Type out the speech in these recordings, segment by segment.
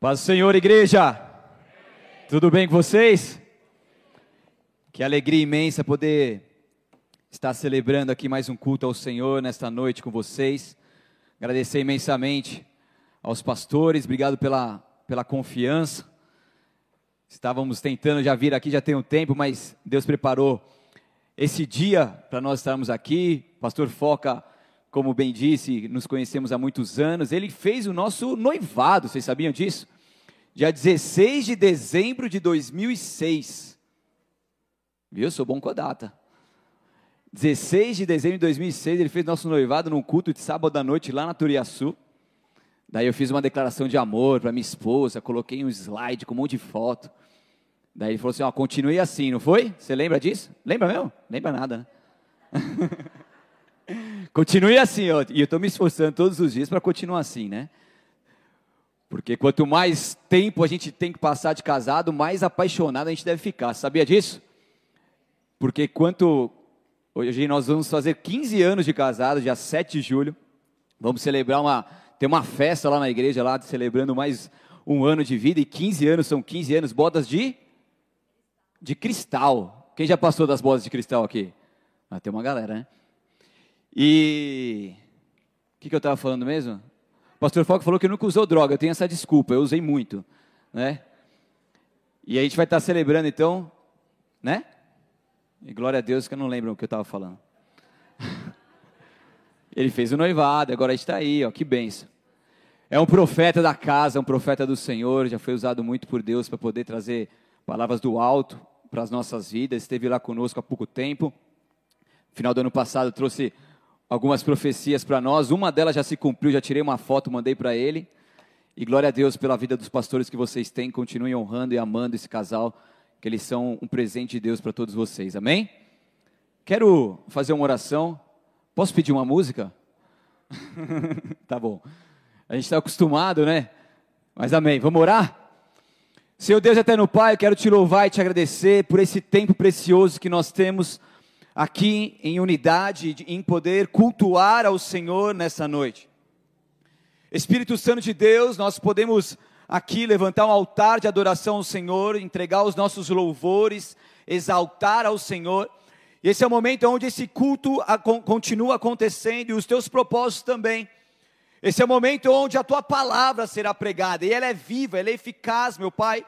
Paz do Senhor, igreja. Tudo bem com vocês? Que alegria imensa poder estar celebrando aqui mais um culto ao Senhor nesta noite com vocês. Agradecer imensamente aos pastores, obrigado pela, pela confiança. Estávamos tentando já vir aqui já tem um tempo, mas Deus preparou esse dia para nós estarmos aqui. Pastor Foca, como bem disse, nos conhecemos há muitos anos. Ele fez o nosso noivado, vocês sabiam disso? Dia 16 de dezembro de 2006. Viu? Sou bom com a data. 16 de dezembro de 2006, ele fez nosso noivado num culto de sábado à noite lá na Turiaçu. Daí eu fiz uma declaração de amor para minha esposa, coloquei um slide com um monte de foto. Daí ele falou assim: ó, continue assim, não foi? Você lembra disso? Lembra mesmo? Lembra nada, né? continue assim, ó. E eu estou me esforçando todos os dias para continuar assim, né? Porque quanto mais tempo a gente tem que passar de casado, mais apaixonado a gente deve ficar. Sabia disso? Porque quanto. Hoje nós vamos fazer 15 anos de casado, dia 7 de julho. Vamos celebrar uma. Tem uma festa lá na igreja, lá, celebrando mais um ano de vida. E 15 anos são 15 anos, bodas de. de cristal. Quem já passou das bodas de cristal aqui? Ah, tem uma galera, né? E. O que, que eu estava falando mesmo? O pastor Foco falou que nunca usou droga, eu tenho essa desculpa, eu usei muito, né? E a gente vai estar celebrando então, né? E glória a Deus que eu não lembro o que eu estava falando. Ele fez o noivado, agora está aí, ó, que benção. É um profeta da casa, um profeta do Senhor, já foi usado muito por Deus para poder trazer palavras do alto para as nossas vidas. Esteve lá conosco há pouco tempo. Final do ano passado trouxe algumas profecias para nós. Uma delas já se cumpriu, já tirei uma foto, mandei para ele. E glória a Deus pela vida dos pastores que vocês têm. Continuem honrando e amando esse casal, que eles são um presente de Deus para todos vocês. Amém? Quero fazer uma oração. Posso pedir uma música? tá bom. A gente está acostumado, né? Mas amém. Vamos orar? Senhor Deus eterno Pai, eu quero te louvar e te agradecer por esse tempo precioso que nós temos aqui em unidade, em poder cultuar ao Senhor nessa noite. Espírito Santo de Deus, nós podemos aqui levantar um altar de adoração ao Senhor, entregar os nossos louvores, exaltar ao Senhor. E esse é o momento onde esse culto continua acontecendo e os teus propósitos também. Esse é o momento onde a tua palavra será pregada e ela é viva, ela é eficaz, meu Pai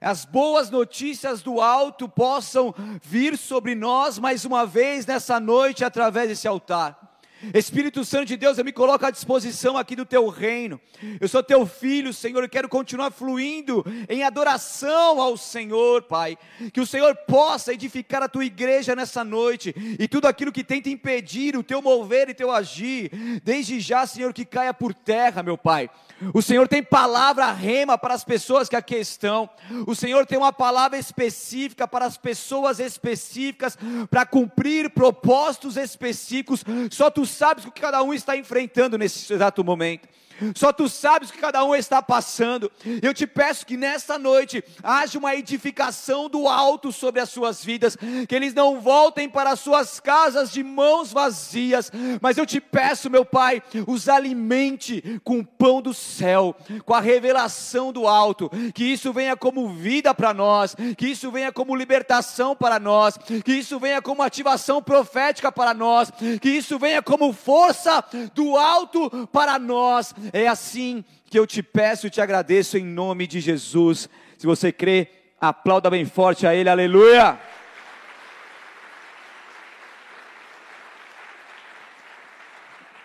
as boas notícias do alto possam vir sobre nós mais uma vez nessa noite através desse altar. Espírito Santo de Deus, eu me coloco à disposição aqui do teu reino. Eu sou teu filho, Senhor, eu quero continuar fluindo em adoração ao Senhor, Pai. Que o Senhor possa edificar a tua igreja nessa noite e tudo aquilo que tenta impedir o teu mover e teu agir, desde já, Senhor, que caia por terra, meu Pai. O Senhor tem palavra rema para as pessoas que aqui estão. O Senhor tem uma palavra específica para as pessoas específicas, para cumprir propósitos específicos. Só tu sabes o que cada um está enfrentando nesse exato momento. Só tu sabes o que cada um está passando. Eu te peço que nesta noite haja uma edificação do alto sobre as suas vidas, que eles não voltem para as suas casas de mãos vazias, mas eu te peço, meu Pai, os alimente com o pão do céu, com a revelação do alto, que isso venha como vida para nós, que isso venha como libertação para nós, que isso venha como ativação profética para nós, que isso venha como força do alto para nós é assim que eu te peço e te agradeço em nome de Jesus. Se você crê, aplauda bem forte a Ele, aleluia.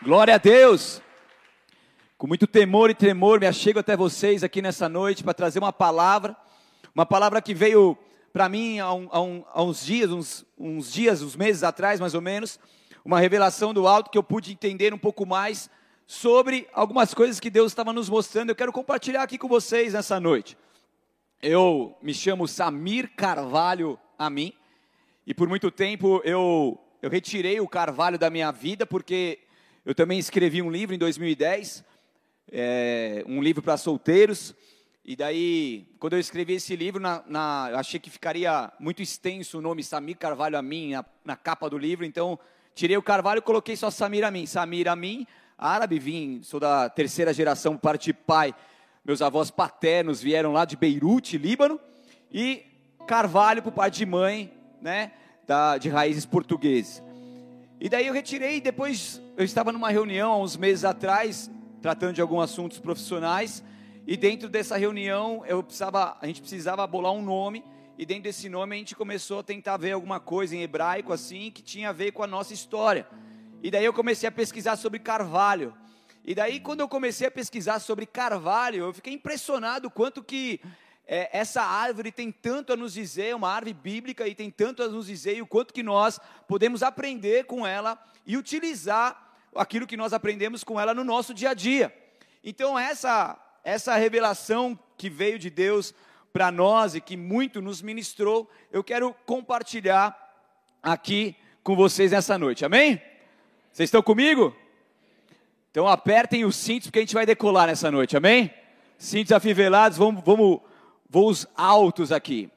Glória a Deus. Com muito temor e tremor, me achego até vocês aqui nessa noite para trazer uma palavra, uma palavra que veio para mim há, um, há, um, há, uns dias, uns, uns dias, uns meses atrás mais ou menos, uma revelação do alto que eu pude entender um pouco mais sobre algumas coisas que Deus estava nos mostrando. Eu quero compartilhar aqui com vocês nessa noite. Eu me chamo Samir Carvalho Amin e por muito tempo eu, eu retirei o carvalho da minha vida porque eu também escrevi um livro em 2010, é, um livro para solteiros. E daí, quando eu escrevi esse livro, na, na, eu achei que ficaria muito extenso o nome Samir Carvalho Amin na, na capa do livro, então tirei o carvalho e coloquei só Samir Amin. Samir Amin, árabe, vim, sou da terceira geração, parte de pai meus avós paternos vieram lá de Beirute, Líbano, e Carvalho por parte de mãe, né, da, de raízes portuguesas. E daí eu retirei, depois eu estava numa reunião há uns meses atrás, tratando de alguns assuntos profissionais, e dentro dessa reunião eu precisava, a gente precisava bolar um nome, e dentro desse nome a gente começou a tentar ver alguma coisa em hebraico assim, que tinha a ver com a nossa história. E daí eu comecei a pesquisar sobre Carvalho. E daí, quando eu comecei a pesquisar sobre carvalho, eu fiquei impressionado quanto que é, essa árvore tem tanto a nos dizer, uma árvore bíblica, e tem tanto a nos dizer, e o quanto que nós podemos aprender com ela e utilizar aquilo que nós aprendemos com ela no nosso dia a dia. Então, essa, essa revelação que veio de Deus para nós e que muito nos ministrou, eu quero compartilhar aqui com vocês nessa noite, amém? Vocês estão comigo? Então apertem os cintos porque a gente vai decolar nessa noite, amém? Cintos afivelados, vamos, vamos voos altos aqui.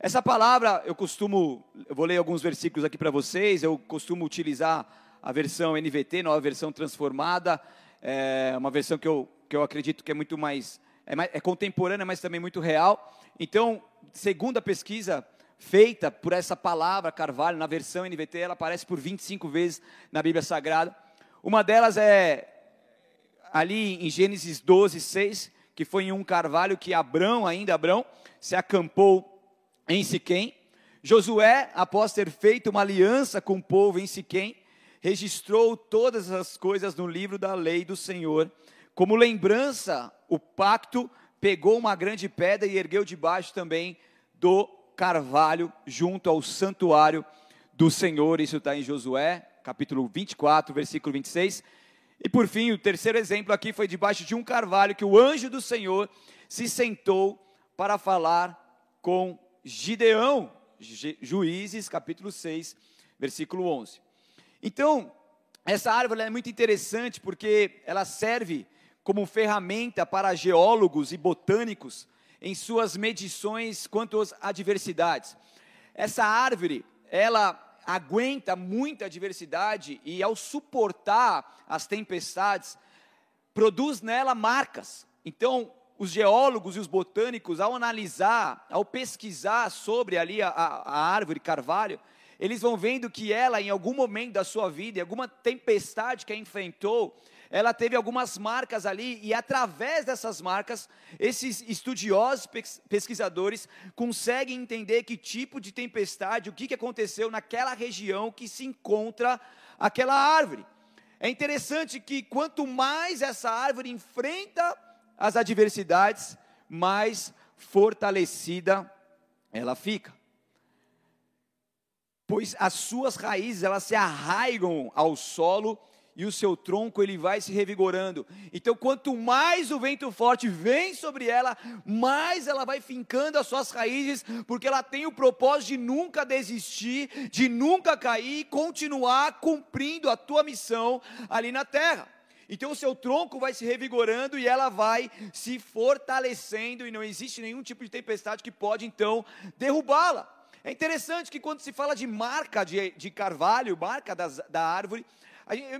Essa palavra eu costumo, eu vou ler alguns versículos aqui para vocês, eu costumo utilizar a versão NVT, nova versão transformada, é uma versão que eu, que eu acredito que é muito mais é, mais, é contemporânea, mas também muito real. Então, segundo a pesquisa feita por essa palavra Carvalho, na versão NVT, ela aparece por 25 vezes na Bíblia Sagrada. Uma delas é ali em Gênesis 12, 6, que foi em um carvalho que Abrão, ainda Abrão, se acampou em Siquém. Josué, após ter feito uma aliança com o povo em Siquém, registrou todas as coisas no livro da lei do Senhor. Como lembrança, o pacto pegou uma grande pedra e ergueu debaixo também do carvalho, junto ao santuário do Senhor. Isso está em Josué, capítulo 24, versículo 26. E por fim, o terceiro exemplo aqui foi debaixo de um carvalho que o anjo do Senhor se sentou para falar com Gideão, Juízes, capítulo 6, versículo 11. Então, essa árvore é muito interessante porque ela serve como ferramenta para geólogos e botânicos em suas medições quanto às adversidades. Essa árvore, ela aguenta muita adversidade e, ao suportar as tempestades, produz nela marcas. Então, os geólogos e os botânicos, ao analisar, ao pesquisar sobre ali a, a, árvore carvalho, eles vão vendo que ela, em algum momento da sua vida, em alguma tempestade que a enfrentou, ela teve algumas marcas ali, e através dessas marcas, esses estudiosos, pesquisadores, conseguem entender que tipo de tempestade, o que, que aconteceu naquela região que se encontra aquela árvore. É interessante que quanto mais essa árvore enfrenta as adversidades, mais fortalecida ela fica. Pois as suas raízes, elas se arraigam ao solo e o seu tronco ele vai se revigorando. Então, quanto mais o vento forte vem sobre ela, mais ela vai fincando as suas raízes, porque ela tem o propósito de nunca desistir, de nunca cair e continuar cumprindo a tua missão ali na terra. Então o seu tronco vai se revigorando e ela vai se fortalecendo e não existe nenhum tipo de tempestade que pode então derrubá-la. É interessante que quando se fala de marca de, de carvalho, marca das, da árvore,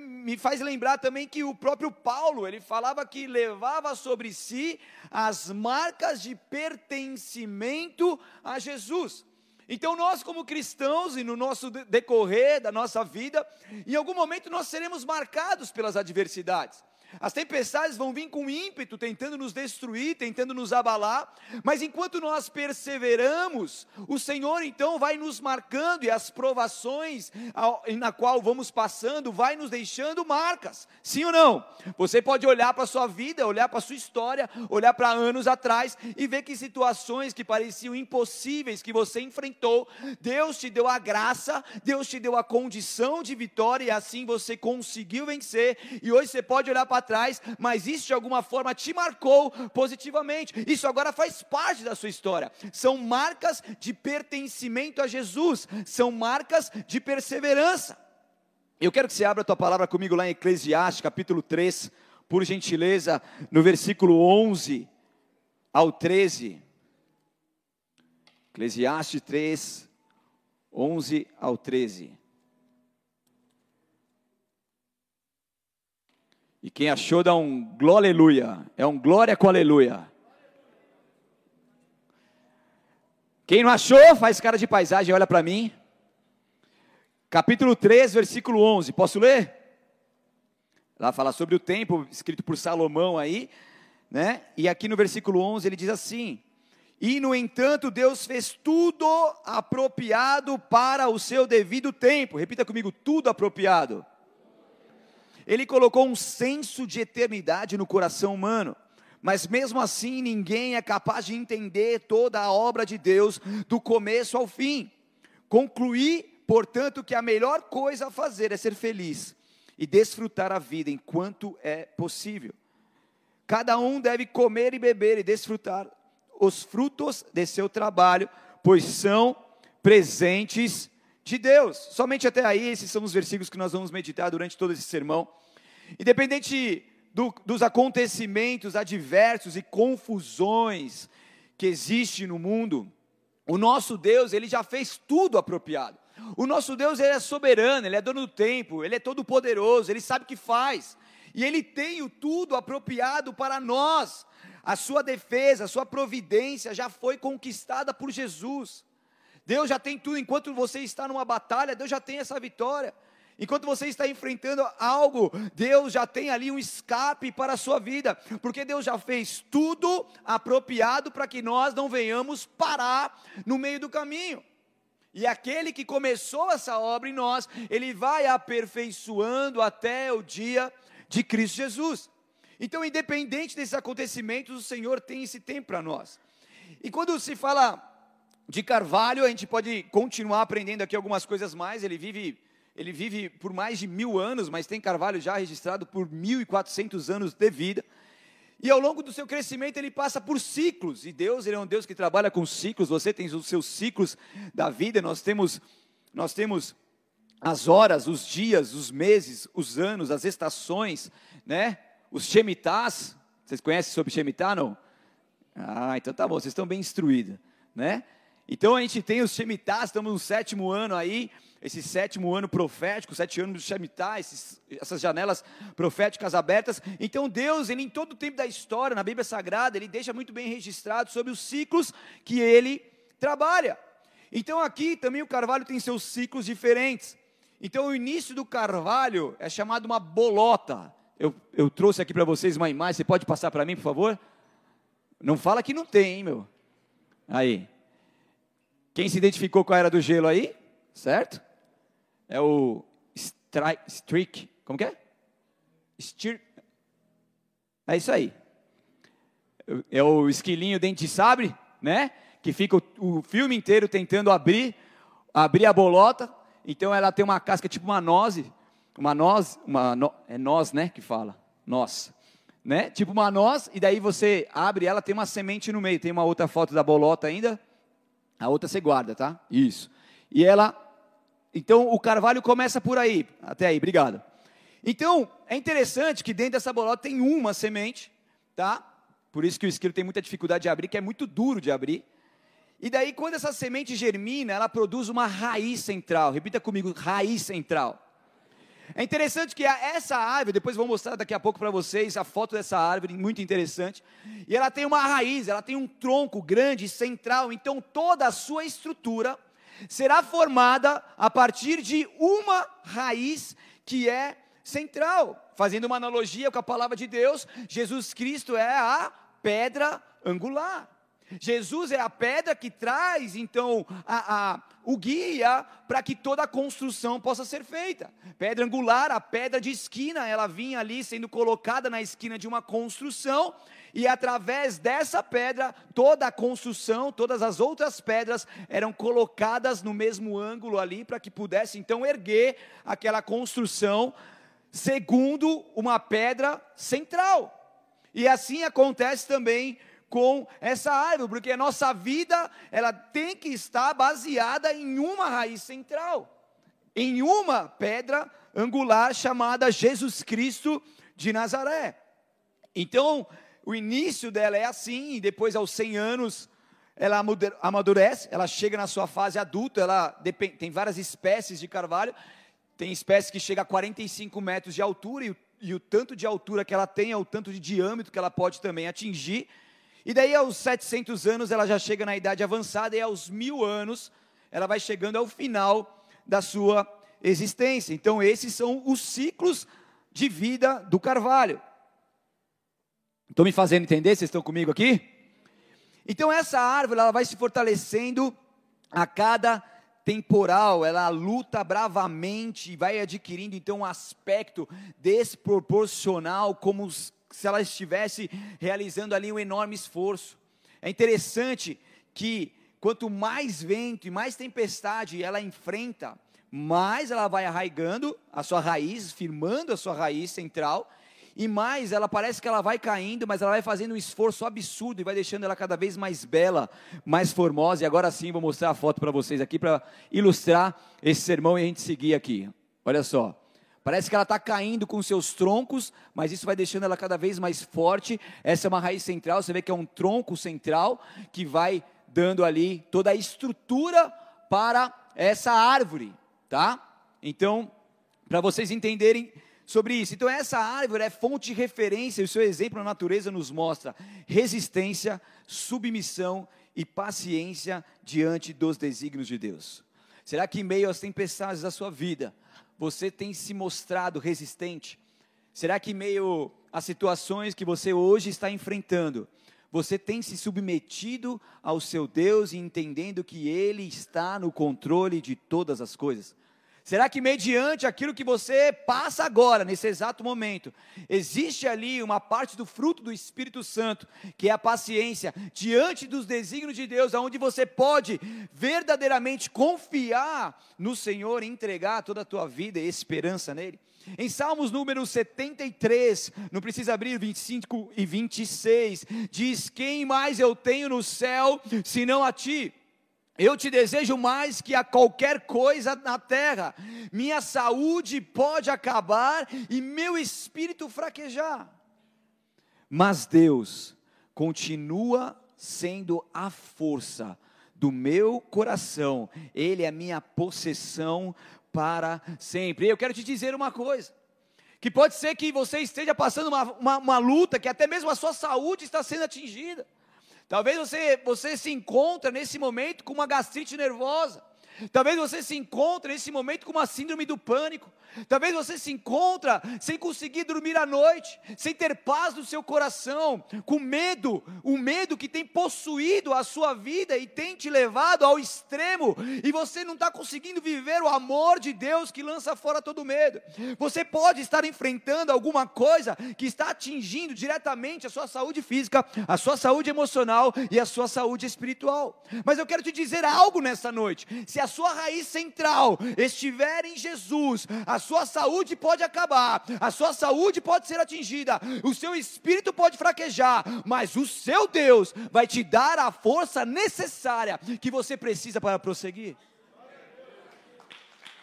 me faz lembrar também que o próprio Paulo, ele falava que levava sobre si as marcas de pertencimento a Jesus. Então, nós, como cristãos, e no nosso decorrer da nossa vida, em algum momento nós seremos marcados pelas adversidades. As tempestades vão vir com ímpeto, tentando nos destruir, tentando nos abalar, mas enquanto nós perseveramos, o Senhor então vai nos marcando e as provações na qual vamos passando vai nos deixando marcas. Sim ou não? Você pode olhar para a sua vida, olhar para a sua história, olhar para anos atrás e ver que situações que pareciam impossíveis que você enfrentou, Deus te deu a graça, Deus te deu a condição de vitória e assim você conseguiu vencer. E hoje você pode olhar para atrás, mas isso de alguma forma te marcou positivamente. Isso agora faz parte da sua história. São marcas de pertencimento a Jesus, são marcas de perseverança. Eu quero que você abra a tua palavra comigo lá em Eclesiastes, capítulo 3, por gentileza, no versículo 11 ao 13. Eclesiastes 3, 11 ao 13. E quem achou, dá um glória aleluia. É um glória com aleluia. Quem não achou, faz cara de paisagem, olha para mim. Capítulo 3, versículo 11. Posso ler? Lá fala sobre o tempo, escrito por Salomão aí, né? E aqui no versículo 11 ele diz assim: E no entanto, Deus fez tudo apropriado para o seu devido tempo. Repita comigo: tudo apropriado. Ele colocou um senso de eternidade no coração humano mas mesmo assim ninguém é capaz de entender toda a obra de Deus do começo ao fim. Concluir, portanto, que a melhor coisa a fazer é ser feliz e desfrutar a vida enquanto é possível. Cada um deve comer e beber e desfrutar os frutos de seu trabalho, pois são presentes de Deus. Somente até aí, esses são os versículos que nós vamos meditar durante todo esse sermão. Independente do, dos acontecimentos adversos e confusões que existe no mundo, o nosso Deus, ele já fez tudo apropriado. O nosso Deus, ele é soberano, ele é dono do tempo, ele é todo poderoso, ele sabe o que faz. E ele tem o tudo apropriado para nós. A sua defesa, a sua providência já foi conquistada por Jesus. Deus já tem tudo, enquanto você está numa batalha, Deus já tem essa vitória. Enquanto você está enfrentando algo, Deus já tem ali um escape para a sua vida, porque Deus já fez tudo apropriado para que nós não venhamos parar no meio do caminho. E aquele que começou essa obra em nós, ele vai aperfeiçoando até o dia de Cristo Jesus. Então, independente desses acontecimentos, o Senhor tem esse tempo para nós. E quando se fala de Carvalho, a gente pode continuar aprendendo aqui algumas coisas mais. Ele vive ele vive por mais de mil anos, mas tem carvalho já registrado por 1.400 anos de vida. E ao longo do seu crescimento ele passa por ciclos. E Deus, ele é um Deus que trabalha com ciclos. Você tem os seus ciclos da vida. Nós temos, nós temos as horas, os dias, os meses, os anos, as estações, né? Os Shemitahs. Vocês conhecem sobre Shemitah, não? Ah, então tá bom. Vocês estão bem instruídos, né? Então a gente tem os Shemitahs. Estamos no sétimo ano aí esse sétimo ano profético, sete anos de Shemitah, esses, essas janelas proféticas abertas. Então Deus, ele em todo o tempo da história, na Bíblia Sagrada, ele deixa muito bem registrado sobre os ciclos que ele trabalha. Então aqui também o carvalho tem seus ciclos diferentes. Então o início do carvalho é chamado uma bolota. Eu, eu trouxe aqui para vocês uma imagem, você pode passar para mim, por favor? Não fala que não tem, hein, meu. Aí. Quem se identificou com a era do gelo aí? Certo? é o strike, streak, como que é? Steer, é isso aí. É o esquilinho dente de sabre, né? Que fica o, o filme inteiro tentando abrir, abrir a bolota. Então ela tem uma casca tipo uma noz, uma noz, uma no, é noz, né? Que fala, noz, né? Tipo uma noz e daí você abre ela tem uma semente no meio. Tem uma outra foto da bolota ainda. A outra você guarda, tá? Isso. E ela então o carvalho começa por aí. Até aí, obrigado. Então, é interessante que dentro dessa bolota tem uma semente, tá? Por isso que o esquilo tem muita dificuldade de abrir, que é muito duro de abrir. E daí, quando essa semente germina, ela produz uma raiz central. Repita comigo, raiz central. É interessante que essa árvore, depois vou mostrar daqui a pouco para vocês a foto dessa árvore, muito interessante. E ela tem uma raiz, ela tem um tronco grande, central. Então, toda a sua estrutura será formada a partir de uma raiz que é central. Fazendo uma analogia com a palavra de Deus, Jesus Cristo é a pedra angular. Jesus é a pedra que traz, então, a, a, o guia para que toda a construção possa ser feita. Pedra angular, a pedra de esquina, ela vinha ali sendo colocada na esquina de uma construção, e através dessa pedra, toda a construção, todas as outras pedras eram colocadas no mesmo ângulo ali, para que pudesse então erguer aquela construção segundo uma pedra central. E assim acontece também com essa árvore, porque a nossa vida, ela tem que estar baseada em uma raiz central, em uma pedra angular chamada Jesus Cristo de Nazaré. Então, o início dela é assim, e depois aos 100 anos ela amadurece, ela chega na sua fase adulta, ela tem várias espécies de carvalho, tem espécies que chegam a 45 metros de altura, e o, e o tanto de altura que ela tem é o tanto de diâmetro que ela pode também atingir, E daí, aos 700 anos, ela já chega na idade avançada, e aos mil anos, ela vai chegando ao final da sua existência. Então, esses são os ciclos de vida do carvalho. Estou me fazendo entender? Vocês estão comigo aqui? Então, essa árvore ela vai se fortalecendo a cada temporal, ela luta bravamente e vai adquirindo então um aspecto desproporcional, como se ela estivesse realizando ali um enorme esforço. É interessante que quanto mais vento e mais tempestade ela enfrenta, mais ela vai arraigando a sua raiz, firmando a sua raiz central, e mais ela parece que ela vai caindo, mas ela vai fazendo um esforço absurdo e vai deixando ela cada vez mais bela, mais formosa. E agora sim vou mostrar a foto para vocês aqui para ilustrar esse sermão e a gente seguir aqui. Olha só. Parece que ela está caindo com seus troncos, mas isso vai deixando ela cada vez mais forte. Essa é uma raiz central, você vê que é um tronco central que vai dando ali toda a estrutura para essa árvore, tá? Então, para vocês entenderem sobre isso. Então, essa árvore é fonte de referência, o seu exemplo na natureza nos mostra resistência, submissão e paciência diante dos desígnios de Deus. Será que em meio às tempestades da sua vida, você tem se mostrado resistente? Será que, em meio às situações que você hoje está enfrentando, você tem se submetido ao seu Deus e entendendo que Ele está no controle de todas as coisas? Será que, mediante aquilo que você passa agora, nesse exato momento, existe ali uma parte do fruto do Espírito Santo, que é a paciência, diante dos desígnios de Deus, onde você pode verdadeiramente confiar no Senhor e entregar toda a tua vida e esperança nele? Em Salmos número 73, não precisa abrir 25 e 26, diz: Quem mais eu tenho no céu senão a ti? Eu te desejo mais que a qualquer coisa na terra. Minha saúde pode acabar e meu espírito fraquejar. Mas Deus continua sendo a força do meu coração. Ele é a minha possessão para sempre. Eu quero te dizer uma coisa. Que pode ser que você esteja passando uma, uma, uma luta, que até mesmo a sua saúde está sendo atingida. Talvez você, você se encontre nesse momento com uma gastrite nervosa. Talvez você se encontre nesse momento com uma síndrome do pânico. Talvez você se encontra sem conseguir dormir à noite, sem ter paz no seu coração, com medo, o medo que tem possuído a sua vida e tem te levado ao extremo, e você não está conseguindo viver o amor de Deus que lança fora todo medo. Você pode estar enfrentando alguma coisa que está atingindo diretamente a sua saúde física, a sua saúde emocional e a sua saúde espiritual. Mas eu quero te dizer algo nessa noite: se a sua raiz central estiver em Jesus, a sua saúde pode acabar, a sua saúde pode ser atingida, o seu espírito pode fraquejar, mas o seu Deus vai te dar a força necessária que você precisa para prosseguir.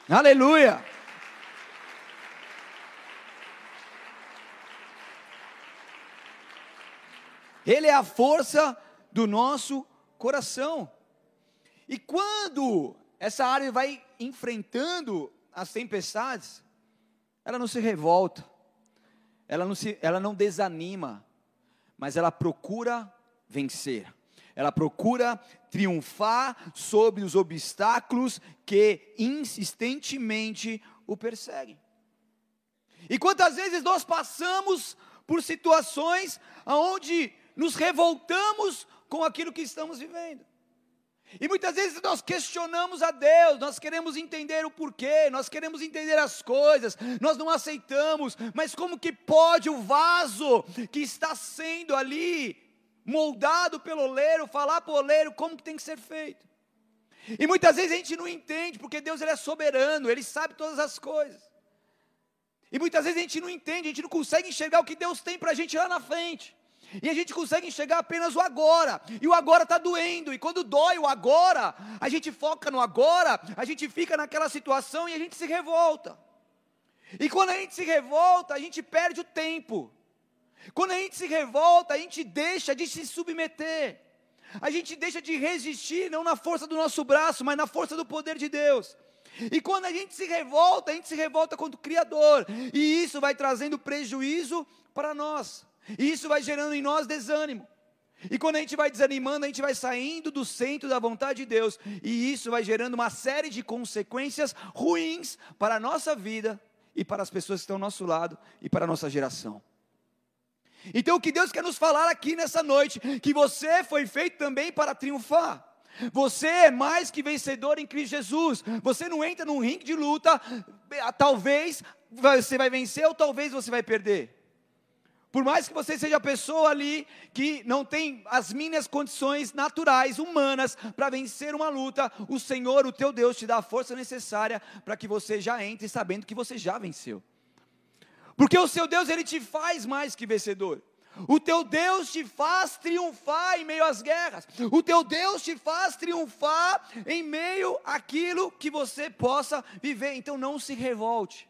Aleluia! Ele é a força do nosso coração. E quando essa árvore vai enfrentando as tempestades, ela não se revolta, ela não, se, ela não desanima, mas ela procura vencer. Ela procura triunfar sobre os obstáculos que insistentemente o perseguem. E quantas vezes nós passamos por situações onde nos revoltamos com aquilo que estamos vivendo. E muitas vezes nós questionamos a Deus, nós queremos entender o porquê, nós queremos entender as coisas, nós não aceitamos, mas como que pode o vaso que está sendo ali moldado pelo oleiro falar para o oleiro como que tem que ser feito? E muitas vezes a gente não entende, porque Deus ele é soberano, ele sabe todas as coisas. E muitas vezes a gente não entende, a gente não consegue enxergar o que Deus tem para a gente lá na frente. E a gente consegue enxergar apenas o agora. E o agora está doendo. E quando dói o agora, a gente foca no agora, a gente fica naquela situação e a gente se revolta. E quando a gente se revolta, a gente perde o tempo. Quando a gente se revolta, a gente deixa de se submeter. A gente deixa de resistir, não na força do nosso braço, mas na força do poder de Deus. E quando a gente se revolta, a gente se revolta contra o Criador. E isso vai trazendo prejuízo para nós. E isso vai gerando em nós desânimo. E quando a gente vai desanimando, a gente vai saindo do centro da vontade de Deus, e isso vai gerando uma série de consequências ruins para a nossa vida e para as pessoas que estão ao nosso lado e para a nossa geração. Então, o que Deus quer nos falar aqui nessa noite, que você foi feito também para triunfar. Você é mais que vencedor em Cristo Jesus. Você não entra num ringue de luta, talvez você vai vencer ou talvez você vai perder. Por mais que você seja a pessoa ali que não tem as minhas condições naturais, humanas, para vencer uma luta, o Senhor, o teu Deus, te dá a força necessária para que você já entre sabendo que você já venceu. Porque o seu Deus, ele te faz mais que vencedor. O teu Deus te faz triunfar em meio às guerras. O teu Deus te faz triunfar em meio àquilo que você possa viver. Então não se revolte.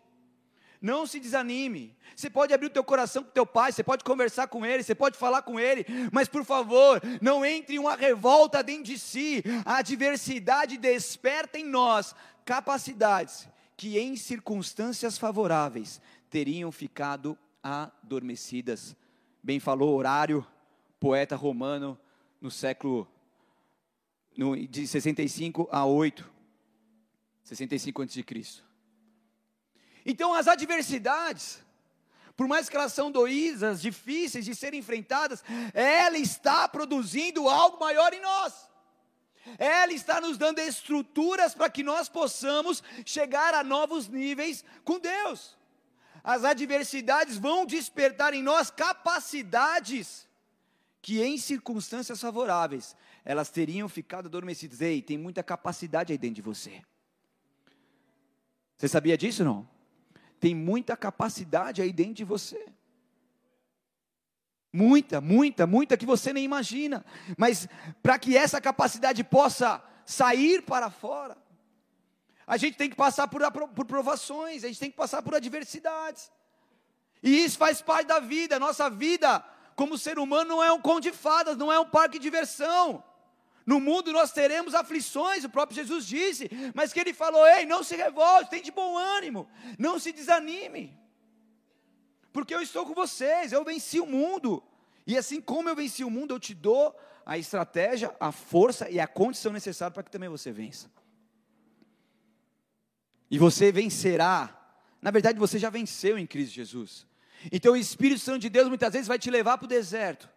Não se desanime. Você pode abrir o teu coração com teu pai, você pode conversar com ele, você pode falar com ele, mas por favor, não entre em uma revolta dentro de si. A adversidade desperta em nós capacidades que em circunstâncias favoráveis teriam ficado adormecidas. Bem falou Horário, poeta romano no século no, de 65 a 8, 65 a.C. Então, as adversidades, por mais que elas são doídas, difíceis de serem enfrentadas, ela está produzindo algo maior em nós. Ela está nos dando estruturas para que nós possamos chegar a novos níveis com Deus. As adversidades vão despertar em nós capacidades que em circunstâncias favoráveis elas teriam ficado adormecidas. Ei, tem muita capacidade aí dentro de você. Você sabia disso não? Tem muita capacidade aí dentro de você. Muita, muita, muita que você nem imagina. Mas para que essa capacidade possa sair para fora, a gente tem que passar por, por provações, a gente tem que passar por adversidades. E isso faz parte da vida. Nossa vida, como ser humano, não é um conto de fadas, não é um parque de diversão. No mundo nós teremos aflições, o próprio Jesus disse, mas que ele falou: ei, não se revolte, tem de bom ânimo, não se desanime, porque eu estou com vocês, eu venci o mundo, e assim como eu venci o mundo, eu te dou a estratégia, a força e a condição necessária para que também você vença. E você vencerá, na verdade você já venceu em Cristo Jesus. Então o Espírito Santo de Deus muitas vezes vai te levar para o deserto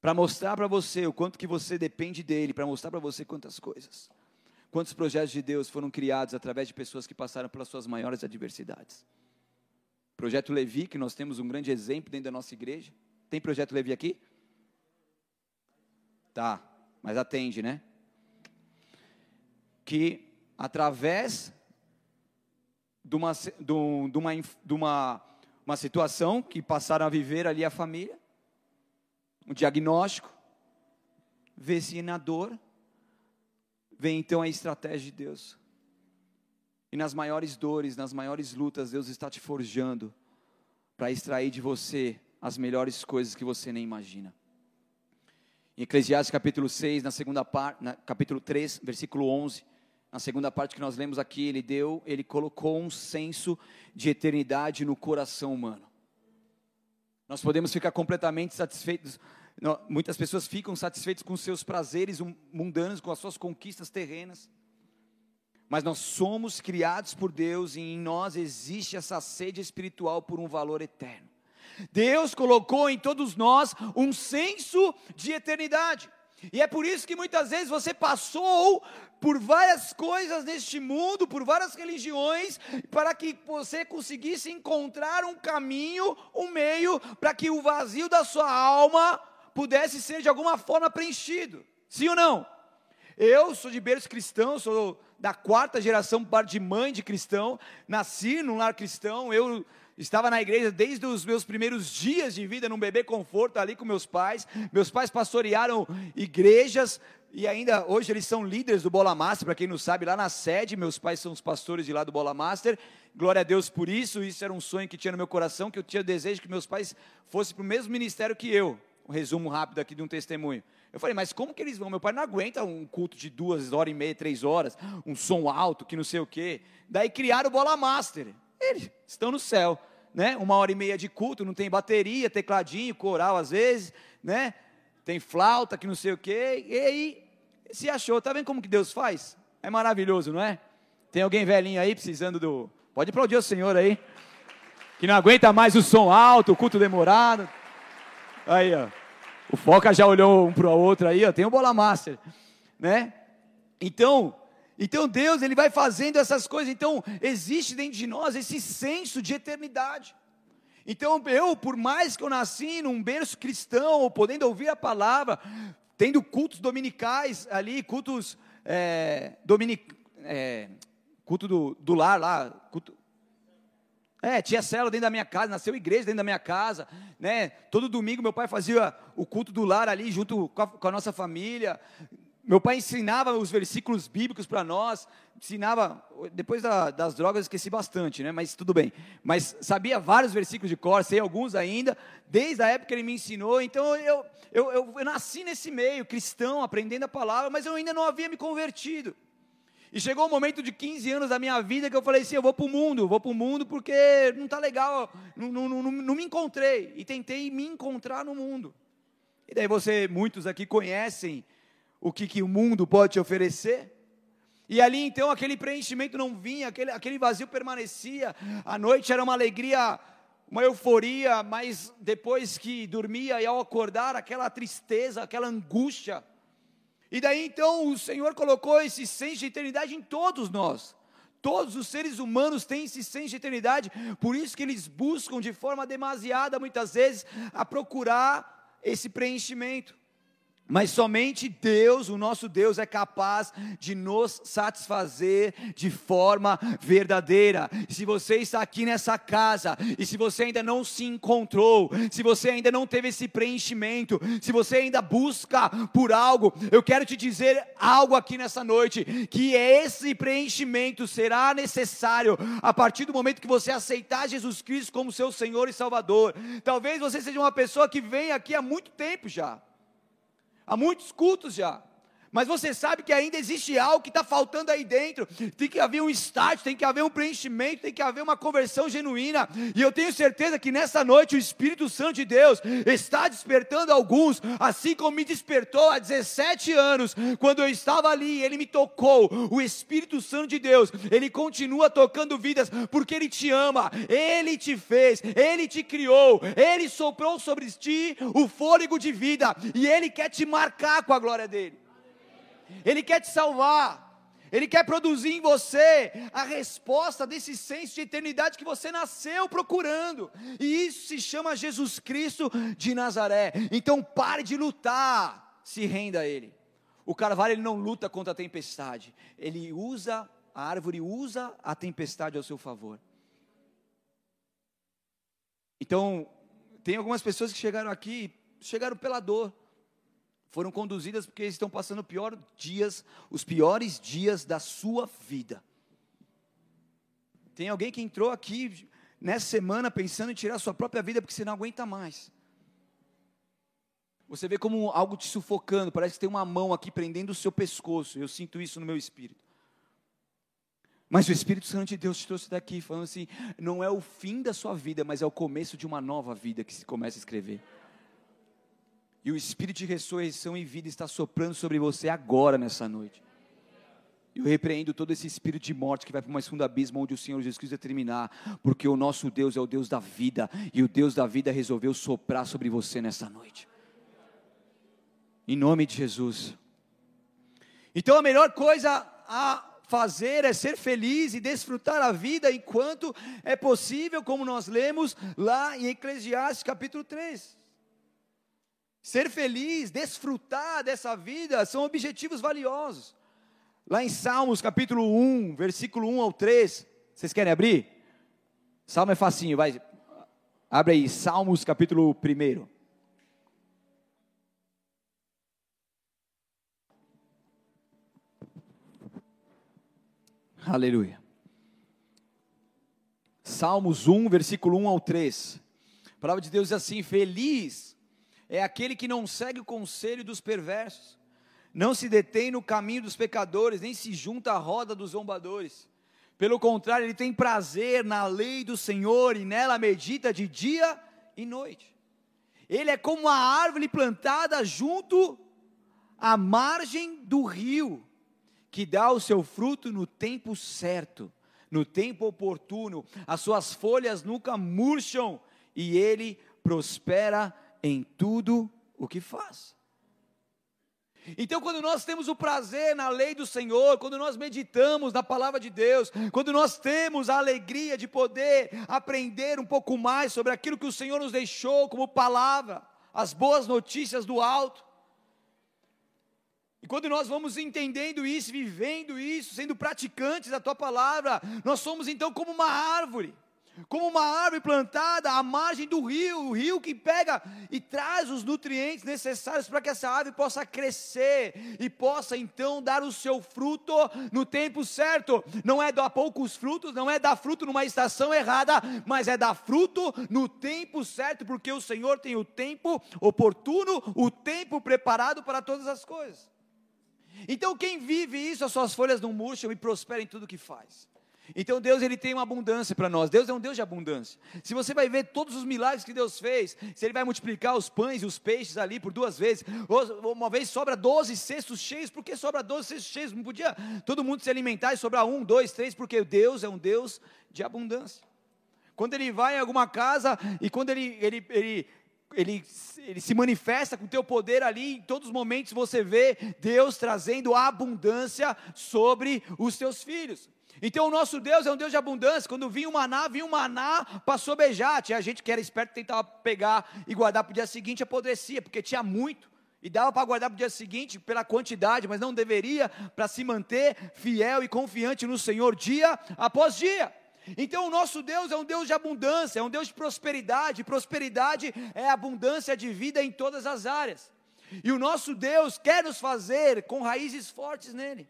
para mostrar para você o quanto que você depende dele, para mostrar para você quantas coisas. Quantos projetos de Deus foram criados através de pessoas que passaram pelas suas maiores adversidades. Projeto Levi, que nós temos um grande exemplo dentro da nossa igreja. Tem projeto Levi aqui? Tá, mas atende, né? Que através de uma, de uma, de uma, uma situação que passaram a viver ali a família, um diagnóstico, vê-se na dor, vem então a estratégia de Deus. E nas maiores dores, nas maiores lutas, Deus está te forjando para extrair de você as melhores coisas que você nem imagina. Em Eclesiastes capítulo 6, na segunda parte, capítulo 3, versículo 11, na segunda parte que nós lemos aqui, ele deu, ele colocou um senso de eternidade no coração humano. Nós podemos ficar completamente satisfeitos muitas pessoas ficam satisfeitas com seus prazeres mundanos, com as suas conquistas terrenas. Mas nós somos criados por Deus e em nós existe essa sede espiritual por um valor eterno. Deus colocou em todos nós um senso de eternidade. E é por isso que muitas vezes você passou por várias coisas neste mundo, por várias religiões, para que você conseguisse encontrar um caminho, um meio, para que o vazio da sua alma pudesse ser de alguma forma preenchido. Sim ou não? Eu sou de berço cristão, sou da quarta geração par de mãe de cristão, nasci num lar cristão, eu estava na igreja desde os meus primeiros dias de vida, num bebê conforto ali com meus pais. Meus pais pastorearam igrejas e ainda hoje eles são líderes do Bola Master, para quem não sabe, lá na sede, meus pais são os pastores de lá do Bola Master. Glória a Deus por isso, isso era um sonho que tinha no meu coração, que eu tinha desejo que meus pais fossem para o mesmo ministério que eu um resumo rápido aqui de um testemunho. Eu falei, mas como que eles vão? Meu pai não aguenta um culto de duas horas e meia, três horas, um som alto, que não sei o quê. Daí criaram o Bola Master. Eles estão no céu, né? Uma hora e meia de culto, não tem bateria, tecladinho, coral às vezes, né? tem flauta, que não sei o quê, e aí se achou. Tá vendo como que Deus faz? É maravilhoso, não é? Tem alguém velhinho aí precisando do. Pode aplaudir o Senhor aí. Que não aguenta mais o som alto, o culto demorado. Aí, ó. O Foca já olhou um para o outro aí, ó. Tem o Bola Master, né? Então, então Deus, ele vai fazendo essas coisas. Então, existe dentro de nós esse senso de eternidade. Então, eu, por mais que eu nasci num berço cristão, podendo ouvir a palavra, tendo cultos dominicais ali, cultos é, dominic, é, culto do, do lar lá, culto, é, tinha célula dentro da minha casa, nasceu igreja dentro da minha casa, né? Todo domingo meu pai fazia o culto do lar ali junto com a, com a nossa família. Meu pai ensinava os versículos bíblicos para nós, ensinava, depois da, das drogas esqueci bastante, né? Mas tudo bem. Mas sabia vários versículos de cor, sei alguns ainda, desde a época que ele me ensinou. Então eu, eu, eu, eu nasci nesse meio, cristão, aprendendo a palavra, mas eu ainda não havia me convertido. E chegou um momento de 15 anos da minha vida que eu falei assim: eu vou para o mundo, vou para o mundo porque não está legal, não, não, não, não, me encontrei. E tentei me encontrar no mundo. E daí você, muitos aqui conhecem o que, que o mundo pode te oferecer. E ali então aquele preenchimento não vinha, aquele, aquele vazio permanecia. A noite era uma alegria, uma euforia, mas depois que dormia e ao acordar, aquela tristeza, aquela angústia e daí então o Senhor colocou esse senso de eternidade em todos nós. Todos os seres humanos têm esse senso de eternidade, por isso que eles buscam de forma demasiada, muitas vezes, a procurar esse preenchimento. Mas somente Deus, o nosso Deus, é capaz de nos satisfazer de forma verdadeira. Se você está aqui nessa casa e se você ainda não se encontrou, se você ainda não teve esse preenchimento, se você ainda busca por algo, eu quero te dizer algo aqui nessa noite: que esse preenchimento será necessário a partir do momento que você aceitar Jesus Cristo como seu Senhor e Salvador. Talvez você seja uma pessoa que vem aqui há muito tempo já há muitos cultos já. Mas você sabe que ainda existe algo que está faltando aí dentro. Tem que haver um start, tem que haver um preenchimento, tem que haver uma conversão genuína. E eu tenho certeza que nessa noite o Espírito Santo de Deus está despertando alguns, assim como me despertou há 17 anos, quando eu estava ali, ele me tocou. O Espírito Santo de Deus, ele continua tocando vidas, porque ele te ama, ele te fez, ele te criou, ele soprou sobre ti o fôlego de vida, e ele quer te marcar com a glória dele. Ele quer te salvar. Ele quer produzir em você a resposta desse senso de eternidade que você nasceu procurando. E isso se chama Jesus Cristo de Nazaré. Então pare de lutar, se renda a Ele. O carvalho ele não luta contra a tempestade. Ele usa a árvore usa a tempestade ao seu favor. Então, tem algumas pessoas que chegaram aqui, chegaram pela dor foram conduzidas porque estão passando pior dias, os piores dias da sua vida. Tem alguém que entrou aqui nessa semana pensando em tirar sua própria vida porque você não aguenta mais. Você vê como algo te sufocando, parece que tem uma mão aqui prendendo o seu pescoço. Eu sinto isso no meu espírito. Mas o Espírito Santo de Deus te trouxe daqui, falando assim: não é o fim da sua vida, mas é o começo de uma nova vida que se começa a escrever. E o Espírito de ressurreição e vida está soprando sobre você agora, nessa noite. Eu repreendo todo esse espírito de morte que vai para o mais fundo abismo onde o Senhor Jesus Cristo vai terminar, porque o nosso Deus é o Deus da vida, e o Deus da vida resolveu soprar sobre você nessa noite. Em nome de Jesus. Então a melhor coisa a fazer é ser feliz e desfrutar a vida enquanto é possível, como nós lemos lá em Eclesiastes capítulo 3. Ser feliz, desfrutar dessa vida são objetivos valiosos. Lá em Salmos capítulo 1, versículo 1 ao 3, vocês querem abrir? Salmo é facinho, vai. Abre aí, Salmos capítulo 1. Aleluia. Salmos 1, versículo 1 ao 3. A palavra de Deus diz assim: Feliz é aquele que não segue o conselho dos perversos, não se detém no caminho dos pecadores, nem se junta à roda dos zombadores. Pelo contrário, ele tem prazer na lei do Senhor e nela medita de dia e noite. Ele é como uma árvore plantada junto à margem do rio, que dá o seu fruto no tempo certo, no tempo oportuno. As suas folhas nunca murcham e ele prospera em tudo o que faz. Então, quando nós temos o prazer na lei do Senhor, quando nós meditamos na palavra de Deus, quando nós temos a alegria de poder aprender um pouco mais sobre aquilo que o Senhor nos deixou como palavra, as boas notícias do alto, e quando nós vamos entendendo isso, vivendo isso, sendo praticantes da tua palavra, nós somos então como uma árvore como uma árvore plantada à margem do rio, o rio que pega e traz os nutrientes necessários para que essa árvore possa crescer e possa então dar o seu fruto no tempo certo. Não é dar poucos frutos, não é dar fruto numa estação errada, mas é dar fruto no tempo certo, porque o Senhor tem o tempo oportuno, o tempo preparado para todas as coisas. Então, quem vive isso, as suas folhas não murcham e prospera em tudo que faz. Então Deus ele tem uma abundância para nós. Deus é um Deus de abundância. Se você vai ver todos os milagres que Deus fez, se ele vai multiplicar os pães e os peixes ali por duas vezes, uma vez sobra 12 cestos cheios, por que sobra 12 cestos cheios? Não podia todo mundo se alimentar e sobrar um, dois, três, porque Deus é um Deus de abundância. Quando ele vai em alguma casa e quando ele, ele, ele ele, ele, se manifesta com o teu poder ali, em todos os momentos você vê Deus trazendo abundância sobre os teus filhos. Então o nosso Deus é um Deus de abundância. Quando vinha um maná, vinha um maná para sobejar. Tinha gente que era esperto tentava pegar e guardar para o dia seguinte, apodrecia, porque tinha muito. E dava para guardar para o dia seguinte pela quantidade, mas não deveria para se manter fiel e confiante no Senhor dia após dia. Então o nosso Deus é um Deus de abundância, é um Deus de prosperidade. Prosperidade é abundância de vida em todas as áreas. E o nosso Deus quer nos fazer com raízes fortes nele.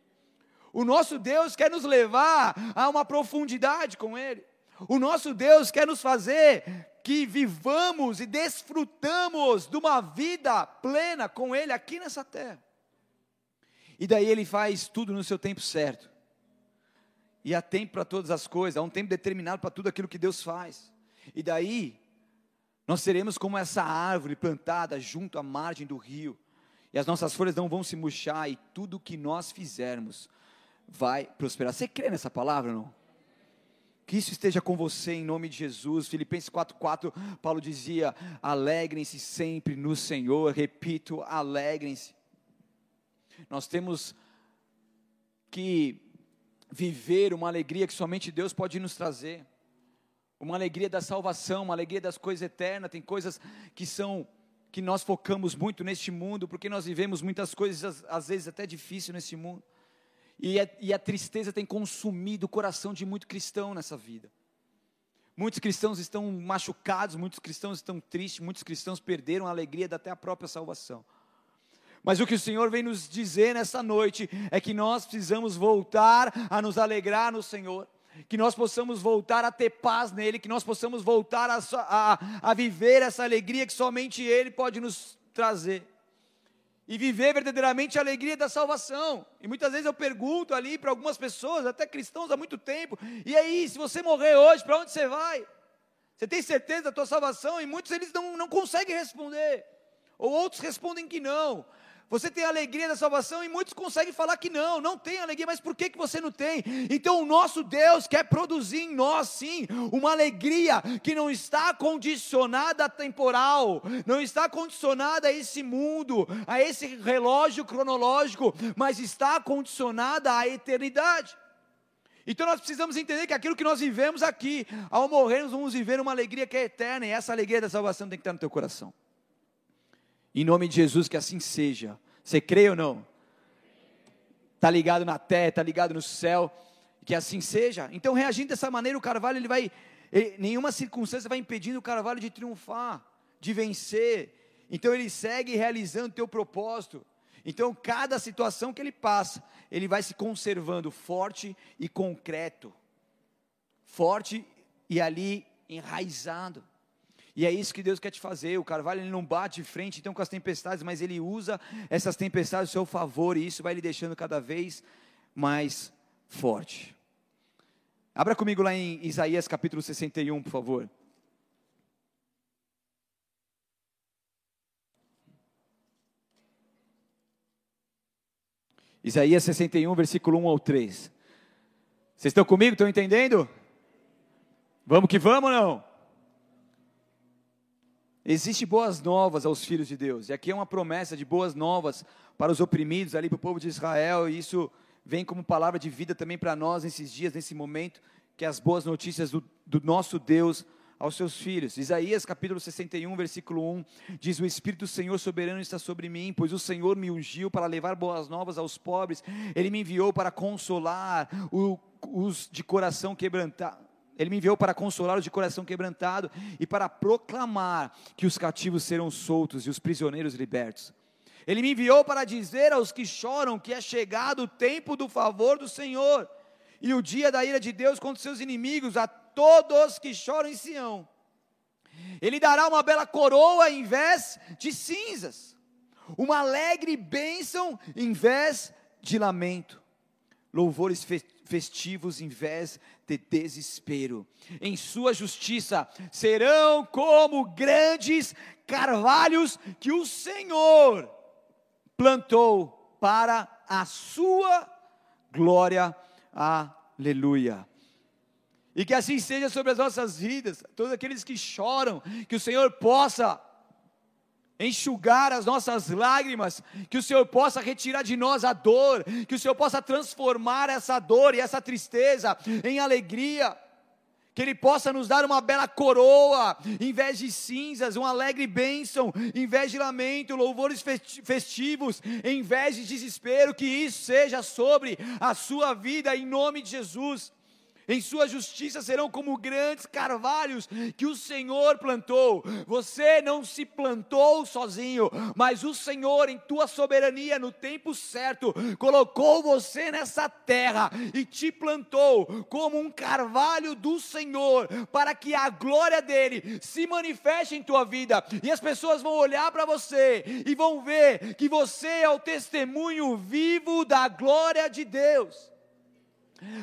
O nosso Deus quer nos levar a uma profundidade com Ele. O nosso Deus quer nos fazer que vivamos e desfrutamos de uma vida plena com Ele aqui nessa terra. E daí Ele faz tudo no seu tempo certo. E há tempo para todas as coisas, há um tempo determinado para tudo aquilo que Deus faz. E daí, nós seremos como essa árvore plantada junto à margem do rio, e as nossas folhas não vão se murchar, e tudo que nós fizermos vai prosperar. Você crê nessa palavra ou não? Que isso esteja com você em nome de Jesus. Filipenses 4,4, Paulo dizia: alegrem-se sempre no Senhor. Repito, alegrem-se. Nós temos que viver uma alegria que somente Deus pode nos trazer. Uma alegria da salvação, uma alegria das coisas eternas. Tem coisas que são que nós focamos muito neste mundo, porque nós vivemos muitas coisas às vezes até difíceis nesse mundo. E a, e a tristeza tem consumido o coração de muito cristão nessa vida. Muitos cristãos estão machucados, muitos cristãos estão tristes, muitos cristãos perderam a alegria da até a própria salvação. Mas o que o Senhor vem nos dizer nessa noite é que nós precisamos voltar a nos alegrar no Senhor, que nós possamos voltar a ter paz nele, que nós possamos voltar a, a, a viver essa alegria que somente Ele pode nos trazer e viver verdadeiramente a alegria da salvação. E muitas vezes eu pergunto ali para algumas pessoas, até cristãos há muito tempo, e aí, se você morrer hoje, para onde você vai? Você tem certeza da tua salvação? E muitos eles não, não conseguem responder, ou outros respondem que não. Você tem a alegria da salvação e muitos conseguem falar que não, não tem alegria, mas por que, que você não tem? Então o nosso Deus quer produzir em nós sim uma alegria que não está condicionada a temporal, não está condicionada a esse mundo, a esse relógio cronológico, mas está condicionada à eternidade. Então nós precisamos entender que aquilo que nós vivemos aqui, ao morrermos, vamos viver uma alegria que é eterna, e essa alegria da salvação tem que estar no teu coração. Em nome de Jesus, que assim seja. Você crê ou não? Está ligado na terra, está ligado no céu, que assim seja. Então, reagindo dessa maneira, o carvalho, ele vai, ele, nenhuma circunstância vai impedindo o carvalho de triunfar, de vencer. Então, ele segue realizando o teu propósito. Então, cada situação que ele passa, ele vai se conservando forte e concreto. Forte e ali enraizado. E é isso que Deus quer te fazer. O carvalho ele não bate de frente então com as tempestades, mas ele usa essas tempestades ao seu favor e isso vai lhe deixando cada vez mais forte. Abra comigo lá em Isaías capítulo 61, por favor. Isaías 61, versículo 1 ao 3. Vocês estão comigo? Estão entendendo? Vamos que vamos ou não? Existe boas novas aos filhos de Deus, e aqui é uma promessa de boas novas para os oprimidos, ali para o povo de Israel, e isso vem como palavra de vida também para nós nesses dias, nesse momento, que é as boas notícias do, do nosso Deus aos seus filhos. Isaías capítulo 61, versículo 1, diz: O Espírito do Senhor soberano está sobre mim, pois o Senhor me ungiu para levar boas novas aos pobres, ele me enviou para consolar os de coração quebrantado. Ele me enviou para consolar os de coração quebrantado e para proclamar que os cativos serão soltos e os prisioneiros libertos. Ele me enviou para dizer aos que choram que é chegado o tempo do favor do Senhor e o dia da ira de Deus contra seus inimigos, a todos que choram em Sião. Ele dará uma bela coroa em vez de cinzas, uma alegre bênção em vez de lamento, louvores festivos em vez de desespero. Em sua justiça serão como grandes carvalhos que o Senhor plantou para a sua glória. Aleluia. E que assim seja sobre as nossas vidas, todos aqueles que choram, que o Senhor possa enxugar as nossas lágrimas, que o Senhor possa retirar de nós a dor, que o Senhor possa transformar essa dor e essa tristeza em alegria, que Ele possa nos dar uma bela coroa, em vez de cinzas, uma alegre bênção, em vez de lamento, louvores festivos, em vez de desespero, que isso seja sobre a sua vida, em nome de Jesus em sua justiça serão como grandes carvalhos que o Senhor plantou. Você não se plantou sozinho, mas o Senhor, em tua soberania, no tempo certo, colocou você nessa terra e te plantou como um carvalho do Senhor, para que a glória dele se manifeste em tua vida, e as pessoas vão olhar para você e vão ver que você é o testemunho vivo da glória de Deus.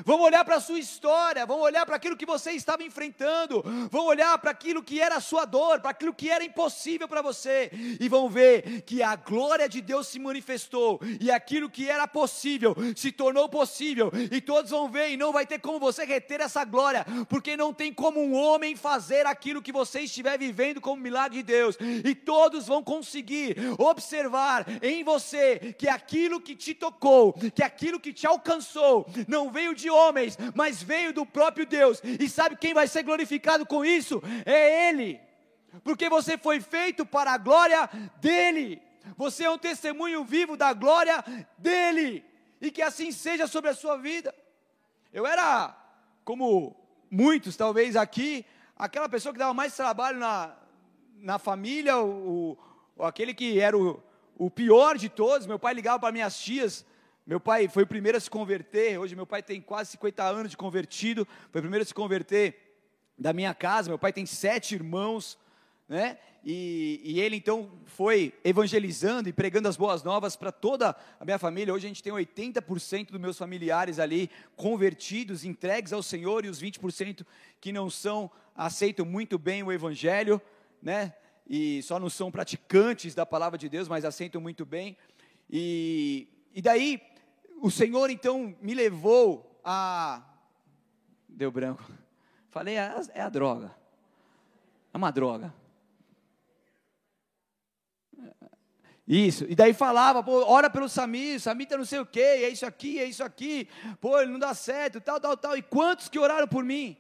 Vão olhar para a sua história, vão olhar para aquilo que você estava enfrentando, vão olhar para aquilo que era a sua dor, para aquilo que era impossível para você, e vão ver que a glória de Deus se manifestou, e aquilo que era possível se tornou possível, e todos vão ver, e não vai ter como você reter essa glória, porque não tem como um homem fazer aquilo que você estiver vivendo como milagre de Deus, e todos vão conseguir observar em você que aquilo que te tocou, que aquilo que te alcançou, não veio veio de homens, mas veio do próprio Deus. E sabe quem vai ser glorificado com isso? É Ele. Porque você foi feito para a glória dEle. Você é um testemunho vivo da glória dEle. E que assim seja sobre a sua vida. Eu era, como muitos talvez aqui, aquela pessoa que dava mais trabalho na, na família, o, o aquele que era o, o pior de todos. Meu pai ligava para minhas tias meu pai foi o primeiro a se converter. Hoje meu pai tem quase 50 anos de convertido. Foi o primeiro a se converter da minha casa. Meu pai tem sete irmãos, né? E, e ele então foi evangelizando e pregando as boas novas para toda a minha família. Hoje a gente tem 80% dos meus familiares ali convertidos, entregues ao Senhor, e os 20% que não são, aceitam muito bem o evangelho, né? E só não são praticantes da palavra de Deus, mas aceitam muito bem. E, e daí o Senhor então me levou a. Deu branco. Falei, é, é a droga. É uma droga. Isso, e daí falava, pô, ora pelo Samir, Samir tá não sei o que, é isso aqui, é isso aqui, pô, ele não dá certo, tal, tal, tal. E quantos que oraram por mim?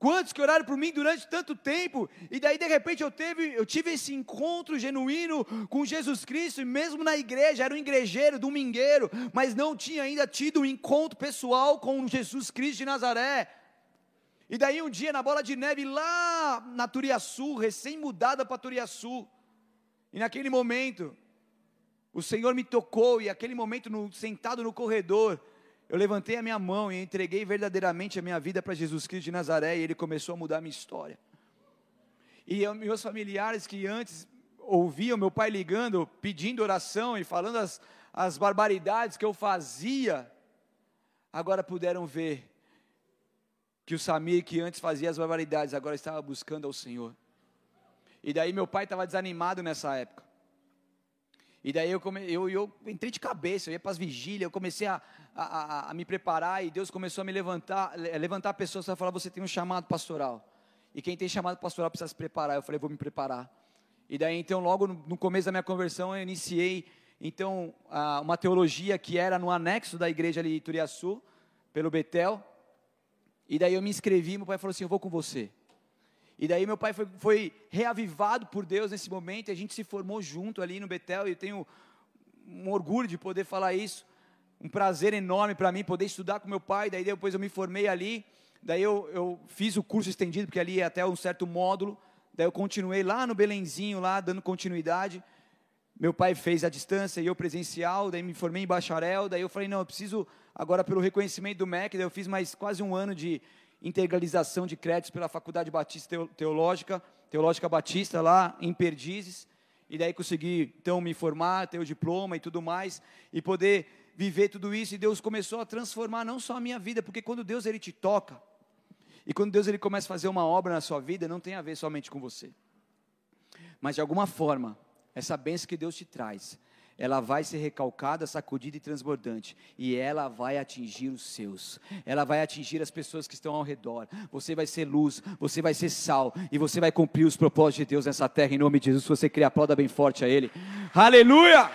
Quantos que oraram por mim durante tanto tempo, e daí de repente eu, teve, eu tive esse encontro genuíno com Jesus Cristo, e mesmo na igreja, era um igrejeiro, domingueiro, mas não tinha ainda tido um encontro pessoal com Jesus Cristo de Nazaré. E daí um dia na bola de neve lá na Turiaçu, recém-mudada para Turiaçu, e naquele momento, o Senhor me tocou, e aquele momento no, sentado no corredor, eu levantei a minha mão e entreguei verdadeiramente a minha vida para Jesus Cristo de Nazaré e Ele começou a mudar a minha história. E eu, meus familiares que antes ouviam meu pai ligando, pedindo oração e falando as, as barbaridades que eu fazia, agora puderam ver que o Samir, que antes fazia as barbaridades, agora estava buscando ao Senhor. E daí meu pai estava desanimado nessa época. E daí eu, come, eu, eu entrei de cabeça, eu ia para as vigílias, eu comecei a, a, a, a, me preparar e Deus começou a me levantar, levantar pessoas para falar, você tem um chamado pastoral. E quem tem chamado pastoral precisa se preparar. Eu falei, vou me preparar. E daí então logo no, no começo da minha conversão eu iniciei então uma teologia que era no anexo da igreja ali de Turiaçu, pelo Betel. E daí eu me inscrevi, meu pai falou assim, eu vou com você. E daí meu pai foi, foi reavivado por Deus nesse momento, e a gente se formou junto ali no Betel, e eu tenho um orgulho de poder falar isso, um prazer enorme para mim poder estudar com meu pai, daí depois eu me formei ali, daí eu, eu fiz o curso estendido, porque ali é até um certo módulo, daí eu continuei lá no Belenzinho, lá dando continuidade, meu pai fez a distância e eu presencial, daí me formei em bacharel, daí eu falei, não, eu preciso agora pelo reconhecimento do MEC, daí eu fiz mais quase um ano de integralização de créditos pela Faculdade Batista Teológica, Teológica Batista, lá em Perdizes, e daí consegui, então, me formar, ter o diploma e tudo mais, e poder viver tudo isso, e Deus começou a transformar não só a minha vida, porque quando Deus, Ele te toca, e quando Deus, Ele começa a fazer uma obra na sua vida, não tem a ver somente com você, mas de alguma forma, essa bênção que Deus te traz, ela vai ser recalcada, sacudida e transbordante, e ela vai atingir os seus, ela vai atingir as pessoas que estão ao redor. Você vai ser luz, você vai ser sal, e você vai cumprir os propósitos de Deus nessa terra, em nome de Jesus. Se você crê, aplauda bem forte a Ele. Aleluia!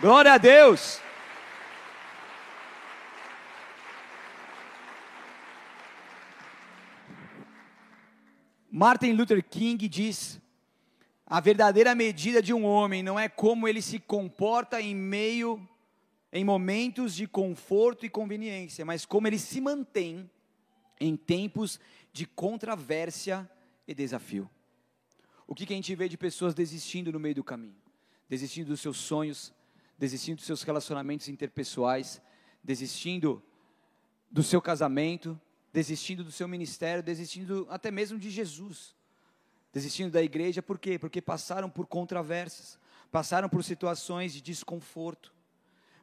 Glória a Deus! Martin Luther King diz a verdadeira medida de um homem não é como ele se comporta em meio, em momentos de conforto e conveniência, mas como ele se mantém em tempos de controvérsia e desafio. O que, que a gente vê de pessoas desistindo no meio do caminho? Desistindo dos seus sonhos, desistindo dos seus relacionamentos interpessoais, desistindo do seu casamento, desistindo do seu ministério, desistindo até mesmo de Jesus desistindo da igreja, por quê? Porque passaram por controvérsias, passaram por situações de desconforto,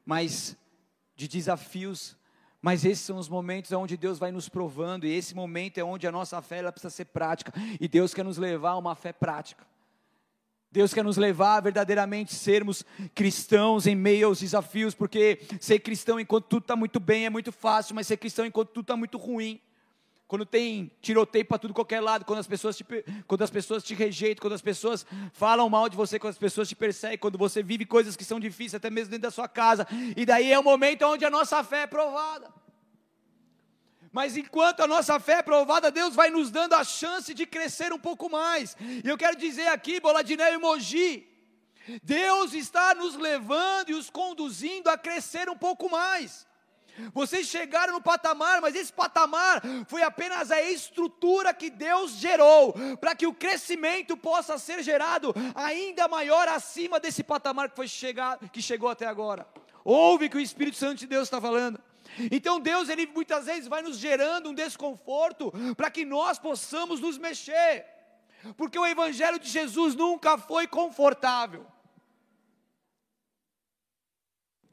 mas de desafios, mas esses são os momentos onde Deus vai nos provando, e esse momento é onde a nossa fé ela precisa ser prática, e Deus quer nos levar a uma fé prática. Deus quer nos levar a verdadeiramente sermos cristãos em meio aos desafios, porque ser cristão enquanto tudo está muito bem é muito fácil, mas ser cristão enquanto tudo está muito ruim quando tem tiroteio para tudo qualquer lado, quando as, pessoas te, quando as pessoas te rejeitam, quando as pessoas falam mal de você, quando as pessoas te perseguem, quando você vive coisas que são difíceis, até mesmo dentro da sua casa. E daí é o momento onde a nossa fé é provada. Mas enquanto a nossa fé é provada, Deus vai nos dando a chance de crescer um pouco mais. E eu quero dizer aqui, Boladiné e Mogi, Deus está nos levando e os conduzindo a crescer um pouco mais. Vocês chegaram no patamar, mas esse patamar foi apenas a estrutura que Deus gerou para que o crescimento possa ser gerado ainda maior acima desse patamar que foi chegar, que chegou até agora. Ouve que o Espírito Santo de Deus está falando. Então Deus ele muitas vezes vai nos gerando um desconforto para que nós possamos nos mexer. Porque o evangelho de Jesus nunca foi confortável.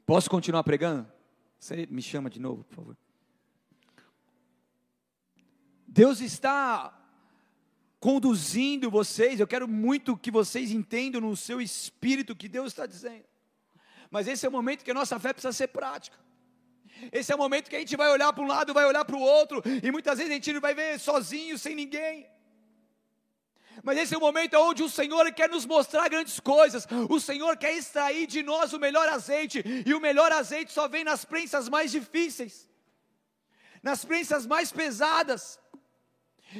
Posso continuar pregando? Você me chama de novo, por favor. Deus está conduzindo vocês, eu quero muito que vocês entendam no seu espírito o que Deus está dizendo. Mas esse é o momento que a nossa fé precisa ser prática. Esse é o momento que a gente vai olhar para um lado, vai olhar para o outro, e muitas vezes a gente não vai ver sozinho, sem ninguém. Mas esse é o momento onde o Senhor quer nos mostrar grandes coisas. O Senhor quer extrair de nós o melhor azeite. E o melhor azeite só vem nas prensas mais difíceis, nas prensas mais pesadas.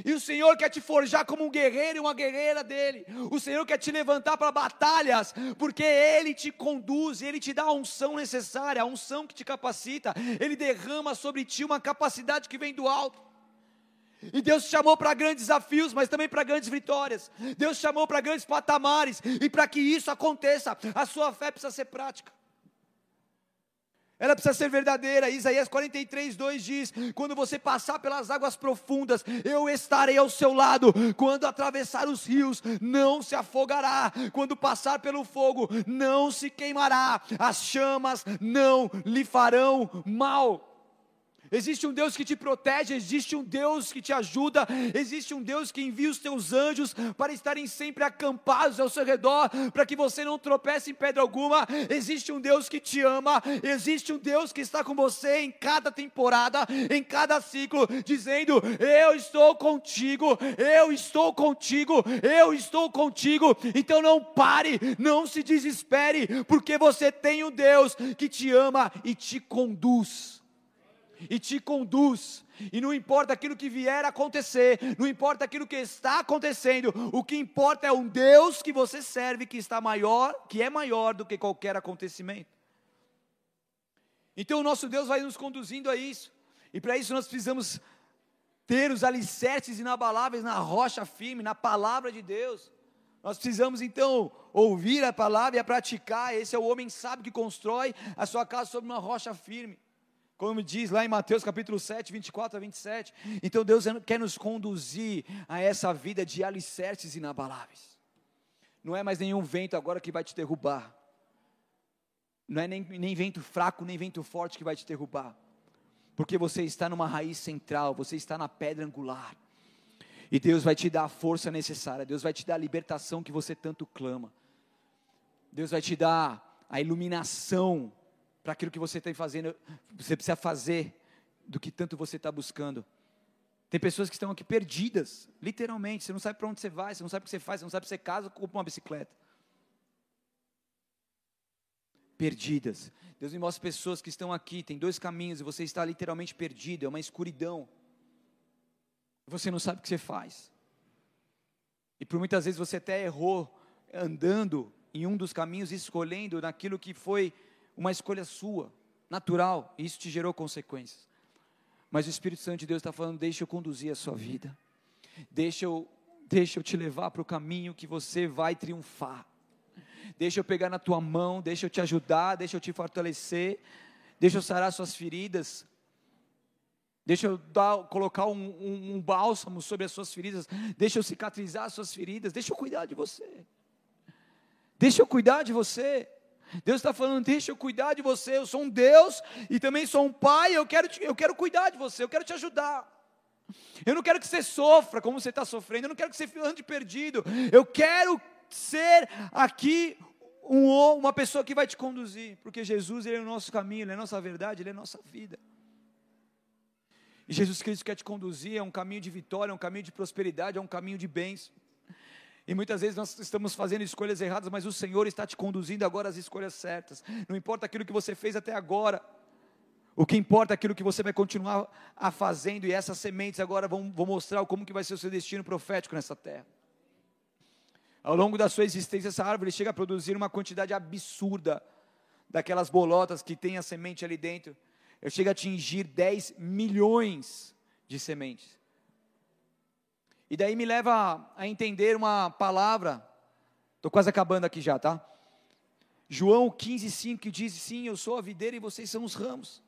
E o Senhor quer te forjar como um guerreiro e uma guerreira dele. O Senhor quer te levantar para batalhas, porque Ele te conduz, Ele te dá a unção necessária, a unção que te capacita. Ele derrama sobre ti uma capacidade que vem do alto. E Deus te chamou para grandes desafios, mas também para grandes vitórias. Deus te chamou para grandes patamares. E para que isso aconteça, a sua fé precisa ser prática. Ela precisa ser verdadeira. Isaías 43, 2 diz: Quando você passar pelas águas profundas, eu estarei ao seu lado. Quando atravessar os rios, não se afogará. Quando passar pelo fogo, não se queimará. As chamas não lhe farão mal. Existe um Deus que te protege, existe um Deus que te ajuda, existe um Deus que envia os teus anjos para estarem sempre acampados ao seu redor, para que você não tropece em pedra alguma. Existe um Deus que te ama, existe um Deus que está com você em cada temporada, em cada ciclo, dizendo: Eu estou contigo, eu estou contigo, eu estou contigo. Então não pare, não se desespere, porque você tem um Deus que te ama e te conduz e te conduz. E não importa aquilo que vier a acontecer, não importa aquilo que está acontecendo, o que importa é um Deus que você serve que está maior, que é maior do que qualquer acontecimento. Então o nosso Deus vai nos conduzindo a isso. E para isso nós precisamos ter os alicerces inabaláveis na rocha firme, na palavra de Deus. Nós precisamos então ouvir a palavra e a praticar. Esse é o homem sábio que constrói a sua casa sobre uma rocha firme como diz lá em Mateus capítulo 7, 24 a 27. Então Deus quer nos conduzir a essa vida de alicerces inabaláveis. Não é mais nenhum vento agora que vai te derrubar. Não é nem, nem vento fraco, nem vento forte que vai te derrubar. Porque você está numa raiz central, você está na pedra angular. E Deus vai te dar a força necessária, Deus vai te dar a libertação que você tanto clama. Deus vai te dar a iluminação para aquilo que você está fazendo, você precisa fazer do que tanto você está buscando. Tem pessoas que estão aqui perdidas, literalmente. Você não sabe para onde você vai, você não sabe o que você faz, você não sabe se você casa ou compra uma bicicleta. Perdidas. Deus me mostra pessoas que estão aqui, tem dois caminhos e você está literalmente perdido, é uma escuridão. Você não sabe o que você faz. E por muitas vezes você até errou andando em um dos caminhos, escolhendo naquilo que foi uma escolha sua, natural, e isso te gerou consequências. Mas o Espírito Santo de Deus está falando: deixa eu conduzir a sua vida, deixa eu, deixa eu te levar para o caminho que você vai triunfar. Deixa eu pegar na tua mão, deixa eu te ajudar, deixa eu te fortalecer, deixa eu sarar suas feridas, deixa eu dar, colocar um, um, um bálsamo sobre as suas feridas, deixa eu cicatrizar as suas feridas, deixa eu cuidar de você, deixa eu cuidar de você. Deus está falando, deixa eu cuidar de você. Eu sou um Deus e também sou um pai. Eu quero, te, eu quero cuidar de você, eu quero te ajudar. Eu não quero que você sofra como você está sofrendo. Eu não quero que você ande perdido. Eu quero ser aqui um, uma pessoa que vai te conduzir, porque Jesus ele é o nosso caminho, ele é a nossa verdade, ele é a nossa vida. E Jesus Cristo quer te conduzir, é um caminho de vitória, é um caminho de prosperidade, é um caminho de bênção. E muitas vezes nós estamos fazendo escolhas erradas, mas o Senhor está te conduzindo agora às escolhas certas. Não importa aquilo que você fez até agora. O que importa é aquilo que você vai continuar a fazendo e essas sementes agora vão, vão mostrar como que vai ser o seu destino profético nessa terra. Ao longo da sua existência, essa árvore chega a produzir uma quantidade absurda daquelas bolotas que tem a semente ali dentro. Eu chego a atingir 10 milhões de sementes. E daí me leva a entender uma palavra, estou quase acabando aqui já, tá? João 15, 5, que diz: Sim, eu sou a videira e vocês são os ramos.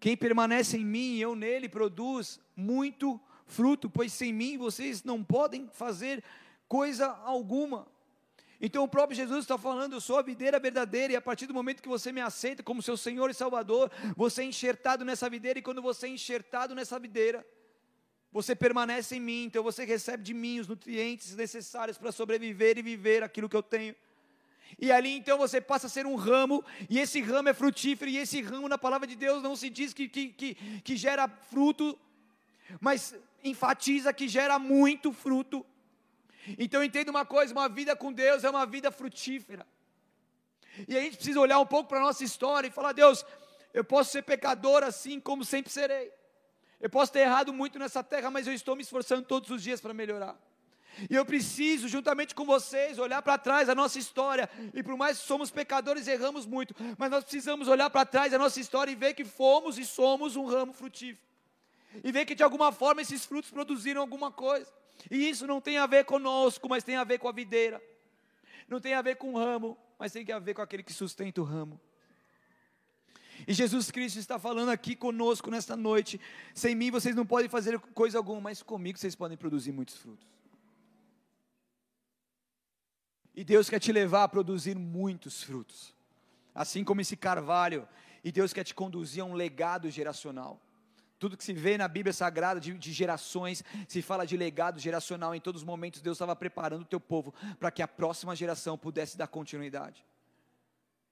Quem permanece em mim e eu nele produz muito fruto, pois sem mim vocês não podem fazer coisa alguma. Então o próprio Jesus está falando, eu sou a videira verdadeira, e a partir do momento que você me aceita como seu Senhor e Salvador, você é enxertado nessa videira, e quando você é enxertado nessa videira, você permanece em mim, então você recebe de mim os nutrientes necessários para sobreviver e viver aquilo que eu tenho. E ali então você passa a ser um ramo, e esse ramo é frutífero, e esse ramo na palavra de Deus não se diz que, que, que, que gera fruto, mas enfatiza que gera muito fruto. Então entenda uma coisa: uma vida com Deus é uma vida frutífera. E a gente precisa olhar um pouco para a nossa história e falar: Deus, eu posso ser pecador assim como sempre serei. Eu posso ter errado muito nessa terra, mas eu estou me esforçando todos os dias para melhorar. E eu preciso, juntamente com vocês, olhar para trás a nossa história. E por mais que somos pecadores, erramos muito. Mas nós precisamos olhar para trás a nossa história e ver que fomos e somos um ramo frutífero. E ver que de alguma forma esses frutos produziram alguma coisa. E isso não tem a ver conosco, mas tem a ver com a videira. Não tem a ver com o ramo, mas tem a ver com aquele que sustenta o ramo. E Jesus Cristo está falando aqui conosco nesta noite. Sem mim vocês não podem fazer coisa alguma, mas comigo vocês podem produzir muitos frutos. E Deus quer te levar a produzir muitos frutos. Assim como esse carvalho, E Deus quer te conduzir a um legado geracional. Tudo que se vê na Bíblia Sagrada de, de, gerações, se fala de legado geracional. Em todos os momentos, Deus estava preparando o teu povo para que a próxima geração pudesse dar continuidade.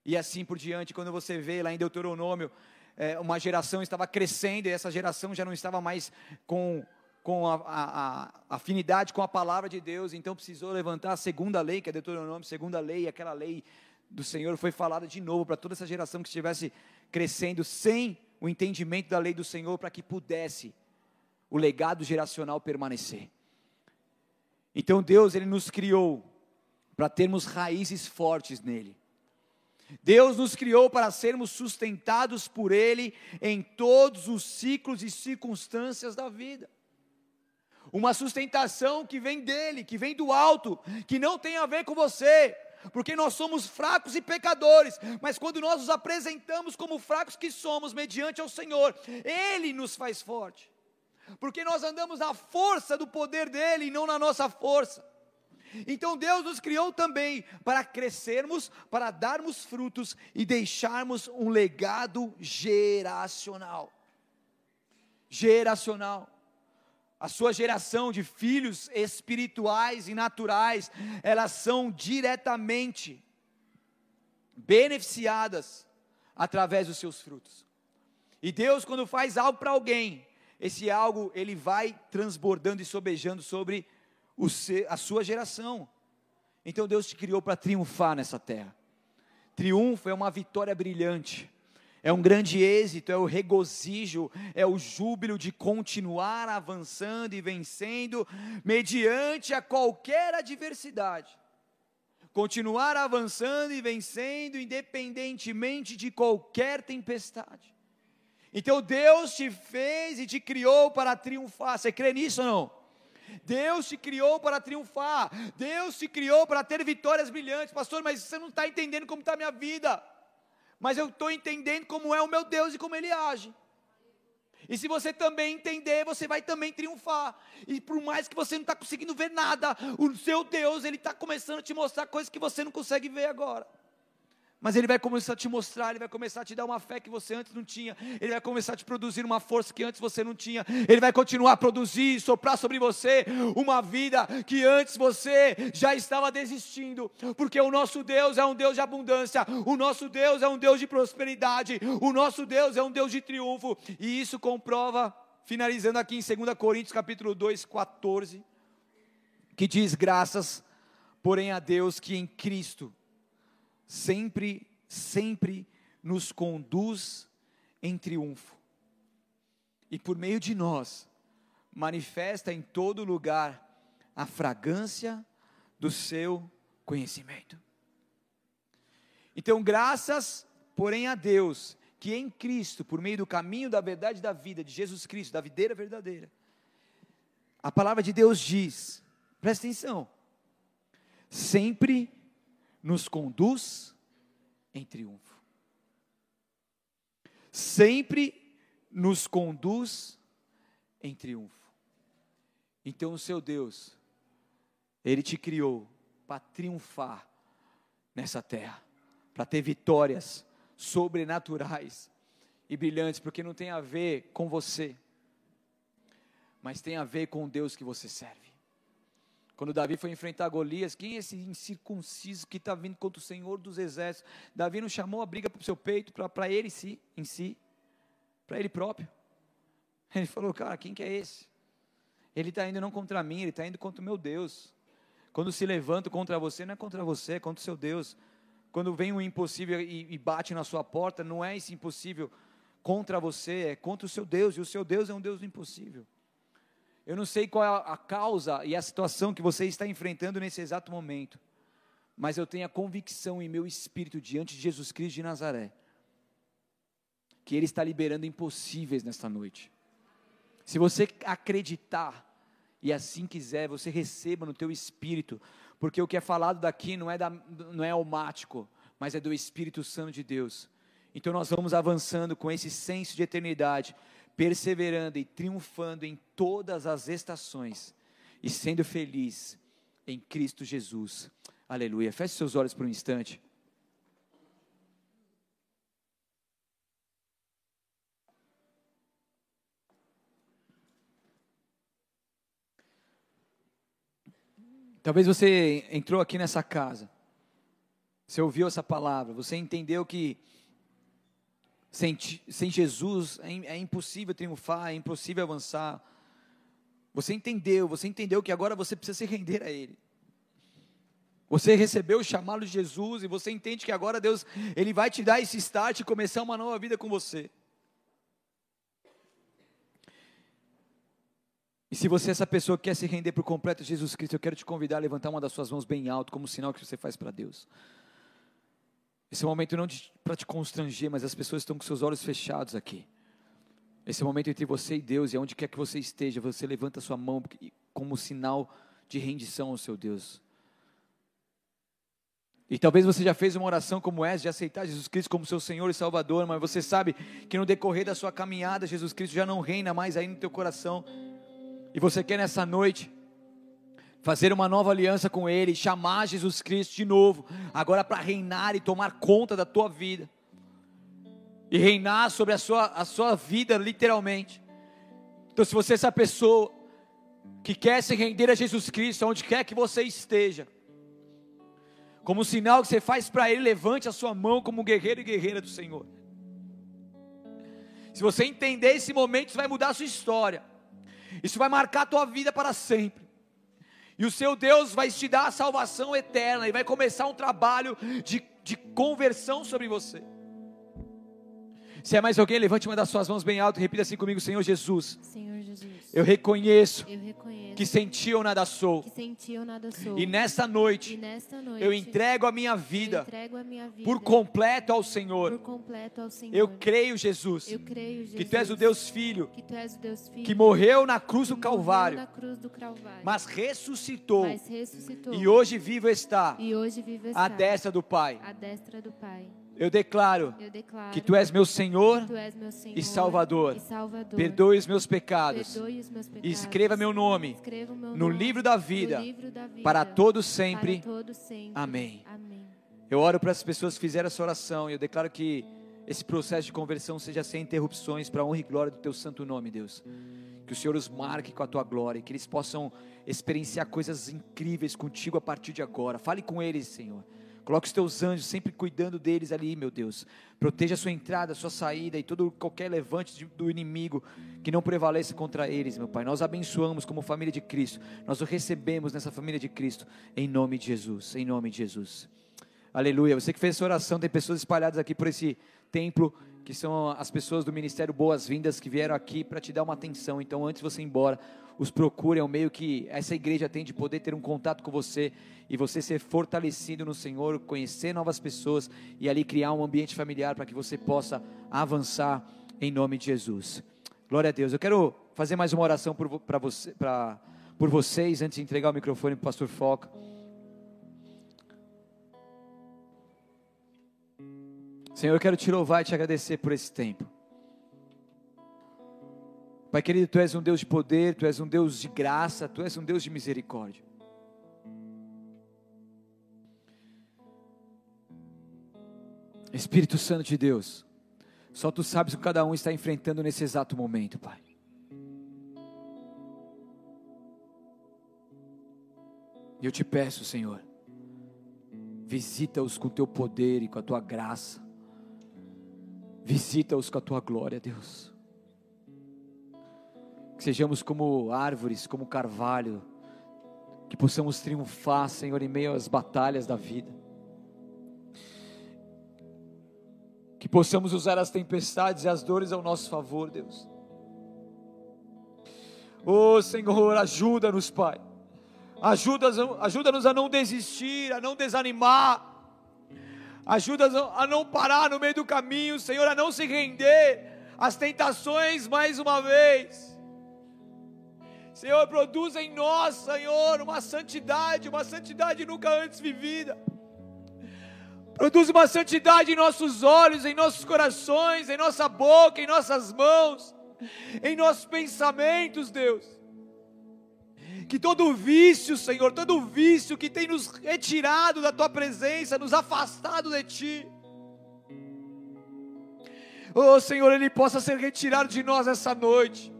E assim por diante, quando você vê lá em Deuteronômio, é, uma geração estava crescendo e essa geração já não estava mais com, com a, a, a, afinidade com a palavra de Deus, então precisou levantar a segunda lei, que é Deuteronômio, segunda lei, aquela lei do Senhor foi falada de novo para toda essa geração que estivesse crescendo sem o entendimento da lei do Senhor, para que pudesse o legado geracional permanecer. Então Deus, Ele nos criou para termos raízes fortes nele. Deus nos criou para sermos sustentados por Ele em todos os ciclos e circunstâncias da vida. Uma sustentação que vem dele, que vem do alto, que não tem a ver com você, porque nós somos fracos e pecadores, mas quando nós nos apresentamos como fracos que somos, mediante ao Senhor, Ele nos faz forte, porque nós andamos na força do poder dEle e não na nossa força. Então Deus nos criou também para crescermos, para darmos frutos e deixarmos um legado geracional. Geracional. A sua geração de filhos espirituais e naturais, elas são diretamente beneficiadas através dos seus frutos. E Deus, quando faz algo para alguém, esse algo ele vai transbordando e sobejando sobre a sua geração. Então Deus te criou para triunfar nessa terra. Triunfo é uma vitória brilhante, é um grande êxito, é o regozijo, é o júbilo de continuar avançando e vencendo mediante a qualquer adversidade. Continuar avançando e vencendo independentemente de qualquer tempestade. Então Deus te fez e te criou para triunfar. Você crê nisso ou não? Deus te criou para triunfar. Deus te criou para ter vitórias brilhantes. Pastor, mas você não está entendendo como está a minha vida. Mas eu estou entendendo como é o meu Deus e como Ele age. E se você também entender, você vai também triunfar. E por mais que você não está conseguindo ver nada, o seu Deus, Ele está começando a te mostrar coisas que você não consegue ver agora. Mas Ele vai começar a te mostrar, Ele vai começar a te dar uma fé que você antes não tinha, Ele vai começar a te produzir uma força que antes você não tinha, Ele vai continuar a produzir e soprar sobre você uma vida que antes você já estava desistindo, porque o nosso Deus é um Deus de abundância, o nosso Deus é um Deus de prosperidade, o nosso Deus é um Deus de triunfo, e isso comprova, finalizando aqui em 2 Coríntios capítulo 2, 14, que diz: graças, porém a Deus que em Cristo sempre, sempre nos conduz em triunfo. E por meio de nós, manifesta em todo lugar a fragrância do seu conhecimento. Então, graças, porém, a Deus, que em Cristo, por meio do caminho da verdade da vida, de Jesus Cristo, da videira verdadeira, a palavra de Deus diz, presta atenção, sempre nos conduz em triunfo. Sempre nos conduz em triunfo. Então, o seu Deus, Ele te criou para triunfar nessa terra, para ter vitórias sobrenaturais e brilhantes, porque não tem a ver com você, mas tem a ver com o Deus que você serve. Quando Davi foi enfrentar Golias, quem é esse incircunciso que está vindo contra o Senhor dos Exércitos? Davi não chamou a briga para o seu peito, para ele em si, em si para ele próprio. Ele falou, cara, quem que é esse? Ele está indo não contra mim, ele está indo contra o meu Deus. Quando se levanta contra você, não é contra você, é contra o seu Deus. Quando vem um impossível e, e bate na sua porta, não é esse impossível contra você, é contra o seu Deus, e o seu Deus é um Deus do impossível. Eu não sei qual é a causa e a situação que você está enfrentando nesse exato momento, mas eu tenho a convicção em meu espírito diante de Jesus Cristo de Nazaré, que Ele está liberando impossíveis nesta noite. Se você acreditar e assim quiser, você receba no teu espírito, porque o que é falado daqui não é, da, não é almático, mas é do Espírito Santo de Deus. Então nós vamos avançando com esse senso de eternidade, perseverando e triunfando em todas as estações e sendo feliz em Cristo Jesus. Aleluia. Feche seus olhos por um instante. Talvez você entrou aqui nessa casa, você ouviu essa palavra, você entendeu que sem, sem Jesus é, é impossível triunfar, é impossível avançar. Você entendeu, você entendeu que agora você precisa se render a Ele. Você recebeu o chamado de Jesus e você entende que agora Deus, Ele vai te dar esse start e começar uma nova vida com você. E se você é essa pessoa que quer se render por completo a Jesus Cristo, eu quero te convidar a levantar uma das suas mãos bem alto, como sinal que você faz para Deus. Esse momento não para te constranger, mas as pessoas estão com seus olhos fechados aqui. Esse momento entre você e Deus, e onde quer que você esteja, você levanta a sua mão como sinal de rendição ao seu Deus. E talvez você já fez uma oração como essa, de aceitar Jesus Cristo como seu Senhor e Salvador, mas você sabe que no decorrer da sua caminhada, Jesus Cristo já não reina mais aí no teu coração. E você quer nessa noite fazer uma nova aliança com Ele, chamar Jesus Cristo de novo, agora para reinar e tomar conta da tua vida, e reinar sobre a sua, a sua vida, literalmente. Então, se você é essa pessoa que quer se render a Jesus Cristo, onde quer que você esteja, como um sinal que você faz para Ele, levante a sua mão como guerreiro e guerreira do Senhor. Se você entender esse momento, isso vai mudar a sua história. Isso vai marcar a tua vida para sempre. E o seu Deus vai te dar a salvação eterna e vai começar um trabalho de, de conversão sobre você. Se é mais alguém, levante uma das suas mãos bem alto e repita assim comigo: Senhor Jesus. Senhor Jesus. Eu reconheço, eu reconheço que sem ti eu nada sou. Que sem ti eu nada sou. E nesta noite, e nesta noite eu entrego a minha vida, a minha vida por completo ao Senhor. Por completo ao Senhor. Eu creio, Jesus, eu creio, Jesus, que tu és o Deus Filho, que, Deus filho, que morreu na cruz do Calvário, na cruz do Calvário mas, ressuscitou, mas ressuscitou, e hoje vivo está, e hoje vivo está à destra do Pai. À destra do Pai. Eu declaro, eu declaro, que tu és meu Senhor, és meu Senhor e, Salvador. e, Salvador. Perdoe os meus pecados. Os meus pecados. E escreva meu nome, escreva meu no, nome livro da vida, livro da vida para todos sempre. Para todos sempre. Amém. Amém. Eu oro para as pessoas que fizeram essa oração e eu declaro que esse processo de conversão seja sem interrupções para a honra e glória do teu santo nome, Deus. Que o Senhor os marque com a tua glória, que eles possam experienciar coisas incríveis contigo a partir de agora. Fale com eles, Senhor. Coloque os teus anjos sempre cuidando deles ali, meu Deus. Proteja a sua entrada, a sua saída e todo qualquer levante do inimigo que não prevaleça contra eles, meu Pai. Nós abençoamos como família de Cristo. Nós o recebemos nessa família de Cristo em nome de Jesus, em nome de Jesus. Aleluia. Você que fez essa oração, tem pessoas espalhadas aqui por esse templo que são as pessoas do Ministério Boas-Vindas que vieram aqui para te dar uma atenção. Então, antes de você ir embora, os procure, é o meio que essa igreja tem de poder ter um contato com você e você ser fortalecido no Senhor, conhecer novas pessoas e ali criar um ambiente familiar para que você possa avançar em nome de Jesus. Glória a Deus. Eu quero fazer mais uma oração por, você, pra, por vocês antes de entregar o microfone para o pastor Foca. Senhor, eu quero te louvar e te agradecer por esse tempo. Pai querido, tu és um Deus de poder, tu és um Deus de graça, tu és um Deus de misericórdia. Espírito Santo de Deus, só tu sabes o que cada um está enfrentando nesse exato momento, Pai. E eu te peço, Senhor, visita-os com teu poder e com a tua graça. Visita-os com a tua glória, Deus. Que sejamos como árvores, como carvalho, que possamos triunfar, Senhor, em meio às batalhas da vida. Que possamos usar as tempestades e as dores ao nosso favor, Deus. Oh Senhor, ajuda-nos, Pai. Ajuda-nos ajuda a não desistir, a não desanimar. Ajuda-nos a não parar no meio do caminho, Senhor, a não se render às tentações mais uma vez. Senhor, produz em nós, Senhor, uma santidade, uma santidade nunca antes vivida. Produz uma santidade em nossos olhos, em nossos corações, em nossa boca, em nossas mãos, em nossos pensamentos, Deus. Que todo vício, Senhor, todo vício que tem nos retirado da tua presença, nos afastado de ti, oh Senhor, ele possa ser retirado de nós essa noite.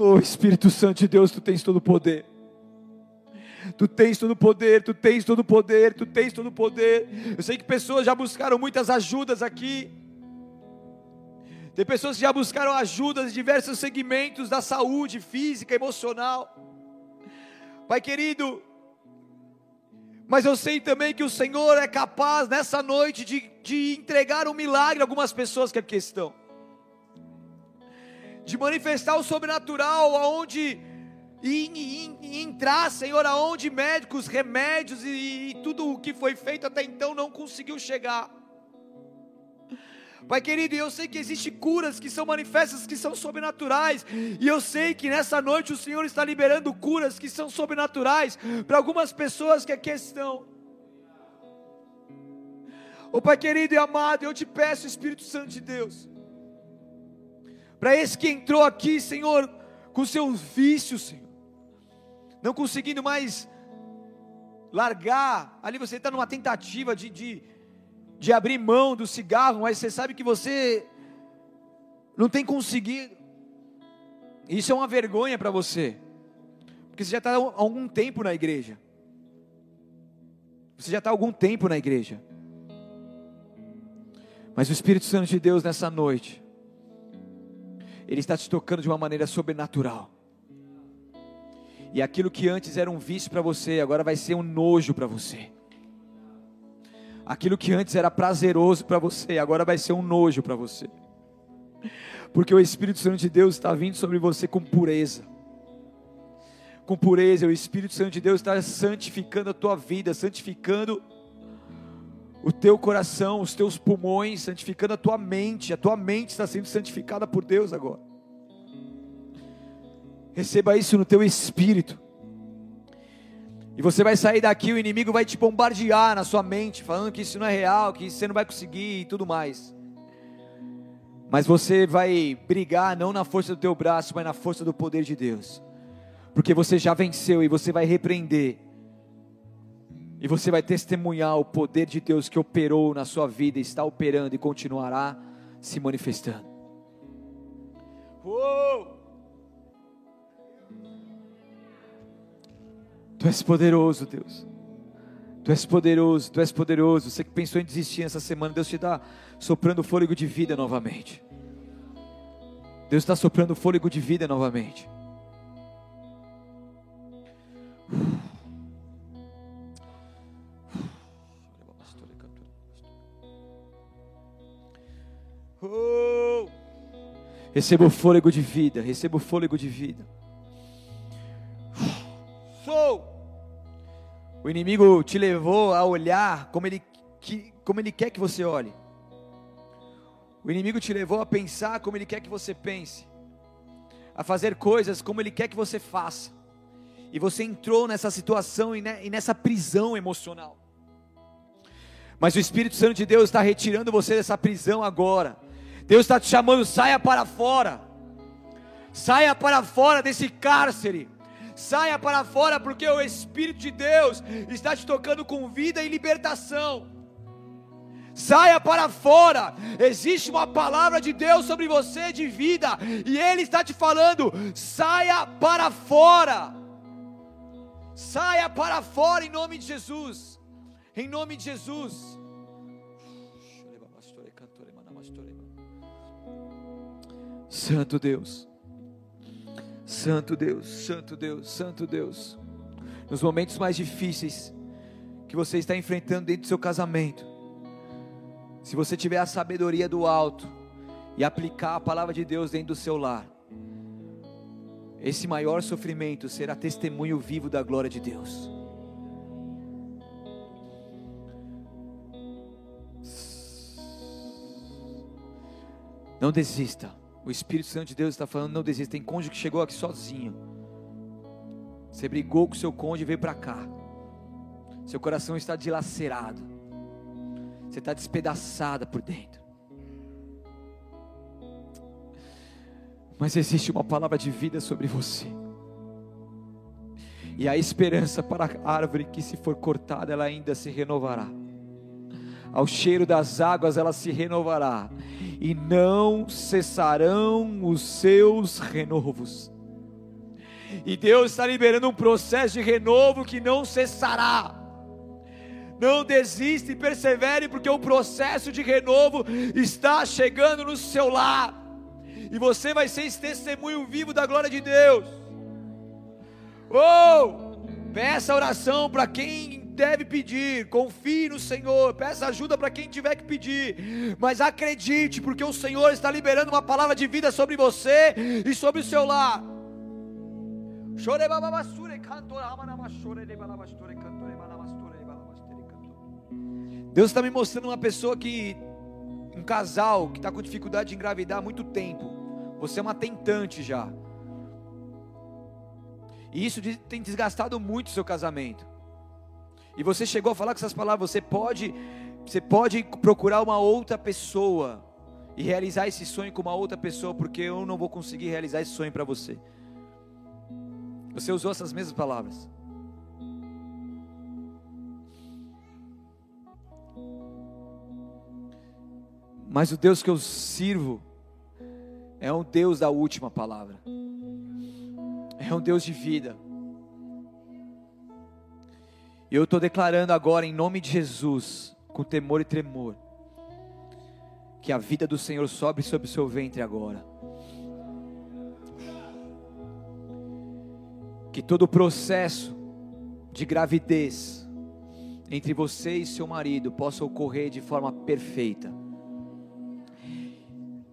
Oh Espírito Santo de Deus, tu tens todo o poder. Tu tens todo o poder, tu tens todo o poder, tu tens todo o poder. Eu sei que pessoas já buscaram muitas ajudas aqui. Tem pessoas que já buscaram ajudas em diversos segmentos da saúde física, emocional. Pai querido, mas eu sei também que o Senhor é capaz nessa noite de, de entregar um milagre a algumas pessoas que aqui estão, de manifestar o sobrenatural, aonde e, e, entrar, Senhor, aonde médicos, remédios e, e tudo o que foi feito até então não conseguiu chegar. Pai querido, eu sei que existem curas que são manifestas, que são sobrenaturais, e eu sei que nessa noite o Senhor está liberando curas que são sobrenaturais para algumas pessoas que aqui estão. Oh Pai querido e amado, eu te peço, Espírito Santo de Deus, para esse que entrou aqui, Senhor, com seus vícios, Senhor, não conseguindo mais largar, ali você está numa tentativa de, de de abrir mão do cigarro, mas você sabe que você não tem conseguido. Isso é uma vergonha para você, porque você já está há algum tempo na igreja. Você já está há algum tempo na igreja. Mas o Espírito Santo de Deus nessa noite, Ele está te tocando de uma maneira sobrenatural. E aquilo que antes era um vício para você, agora vai ser um nojo para você. Aquilo que antes era prazeroso para você, agora vai ser um nojo para você. Porque o Espírito Santo de Deus está vindo sobre você com pureza. Com pureza, o Espírito Santo de Deus está santificando a tua vida, santificando o teu coração, os teus pulmões, santificando a tua mente. A tua mente está sendo santificada por Deus agora. Receba isso no teu espírito. E você vai sair daqui, o inimigo vai te bombardear na sua mente, falando que isso não é real, que você não vai conseguir e tudo mais. Mas você vai brigar não na força do teu braço, mas na força do poder de Deus. Porque você já venceu e você vai repreender. E você vai testemunhar o poder de Deus que operou na sua vida, está operando e continuará se manifestando. Uou! Tu és poderoso, Deus. Tu és poderoso, tu és poderoso. Você que pensou em desistir essa semana, Deus te está soprando fôlego de vida novamente. Deus está soprando fôlego de vida novamente. Oh! Receba o fôlego de vida, receba o fôlego de vida sou. O inimigo te levou a olhar como ele, que, como ele quer que você olhe. O inimigo te levou a pensar como ele quer que você pense, a fazer coisas como ele quer que você faça. E você entrou nessa situação e nessa prisão emocional. Mas o Espírito Santo de Deus está retirando você dessa prisão agora. Deus está te chamando, saia para fora. Saia para fora desse cárcere. Saia para fora, porque o Espírito de Deus está te tocando com vida e libertação. Saia para fora. Existe uma palavra de Deus sobre você de vida, e Ele está te falando: saia para fora. Saia para fora em nome de Jesus. Em nome de Jesus. Santo Deus. Santo Deus, Santo Deus, Santo Deus. Nos momentos mais difíceis que você está enfrentando dentro do seu casamento, se você tiver a sabedoria do alto e aplicar a palavra de Deus dentro do seu lar, esse maior sofrimento será testemunho vivo da glória de Deus. Não desista. O Espírito Santo de Deus está falando: não desista. Tem cônjuge que chegou aqui sozinho. Você brigou com seu cônjuge e veio para cá. Seu coração está dilacerado. Você está despedaçada por dentro. Mas existe uma palavra de vida sobre você. E a esperança para a árvore que, se for cortada, ela ainda se renovará. Ao cheiro das águas, ela se renovará e não cessarão os seus renovos. E Deus está liberando um processo de renovo que não cessará. Não desista e persevere, porque o processo de renovo está chegando no seu lar. E você vai ser esse testemunho vivo da glória de Deus. Oh! Peça oração para quem deve pedir, confie no Senhor, peça ajuda para quem tiver que pedir, mas acredite, porque o Senhor está liberando uma palavra de vida sobre você e sobre o seu lar. Deus está me mostrando uma pessoa que, um casal que está com dificuldade de engravidar há muito tempo. Você é uma tentante já. E isso tem desgastado muito o seu casamento. E você chegou a falar com essas palavras, você pode, você pode procurar uma outra pessoa e realizar esse sonho com uma outra pessoa, porque eu não vou conseguir realizar esse sonho para você. Você usou essas mesmas palavras. Mas o Deus que eu sirvo é um Deus da última palavra. É um Deus de vida. E eu estou declarando agora, em nome de Jesus, com temor e tremor, que a vida do Senhor sobe sobre o seu ventre agora. Que todo o processo de gravidez entre você e seu marido possa ocorrer de forma perfeita.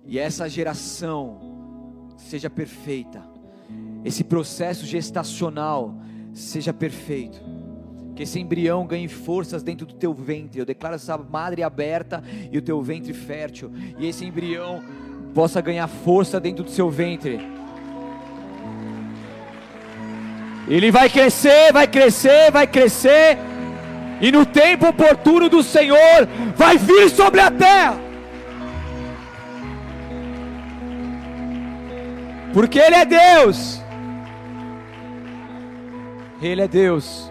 E essa geração seja perfeita. Esse processo gestacional seja perfeito. Que esse embrião ganhe forças dentro do teu ventre. Eu declaro essa madre aberta e o teu ventre fértil. E esse embrião possa ganhar força dentro do seu ventre. Ele vai crescer, vai crescer, vai crescer. E no tempo oportuno do Senhor vai vir sobre a terra. Porque Ele é Deus. Ele é Deus.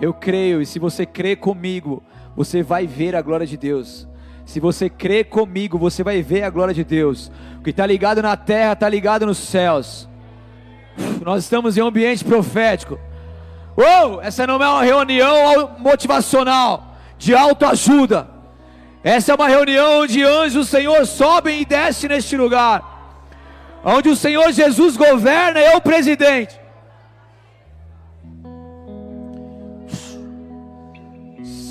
Eu creio, e se você crê comigo, você vai ver a glória de Deus. Se você crê comigo, você vai ver a glória de Deus. O que está ligado na terra está ligado nos céus. Nós estamos em um ambiente profético. Oh, essa não é uma reunião motivacional, de autoajuda. Essa é uma reunião onde anjos do Senhor sobem e descem neste lugar onde o Senhor Jesus governa, é o presidente.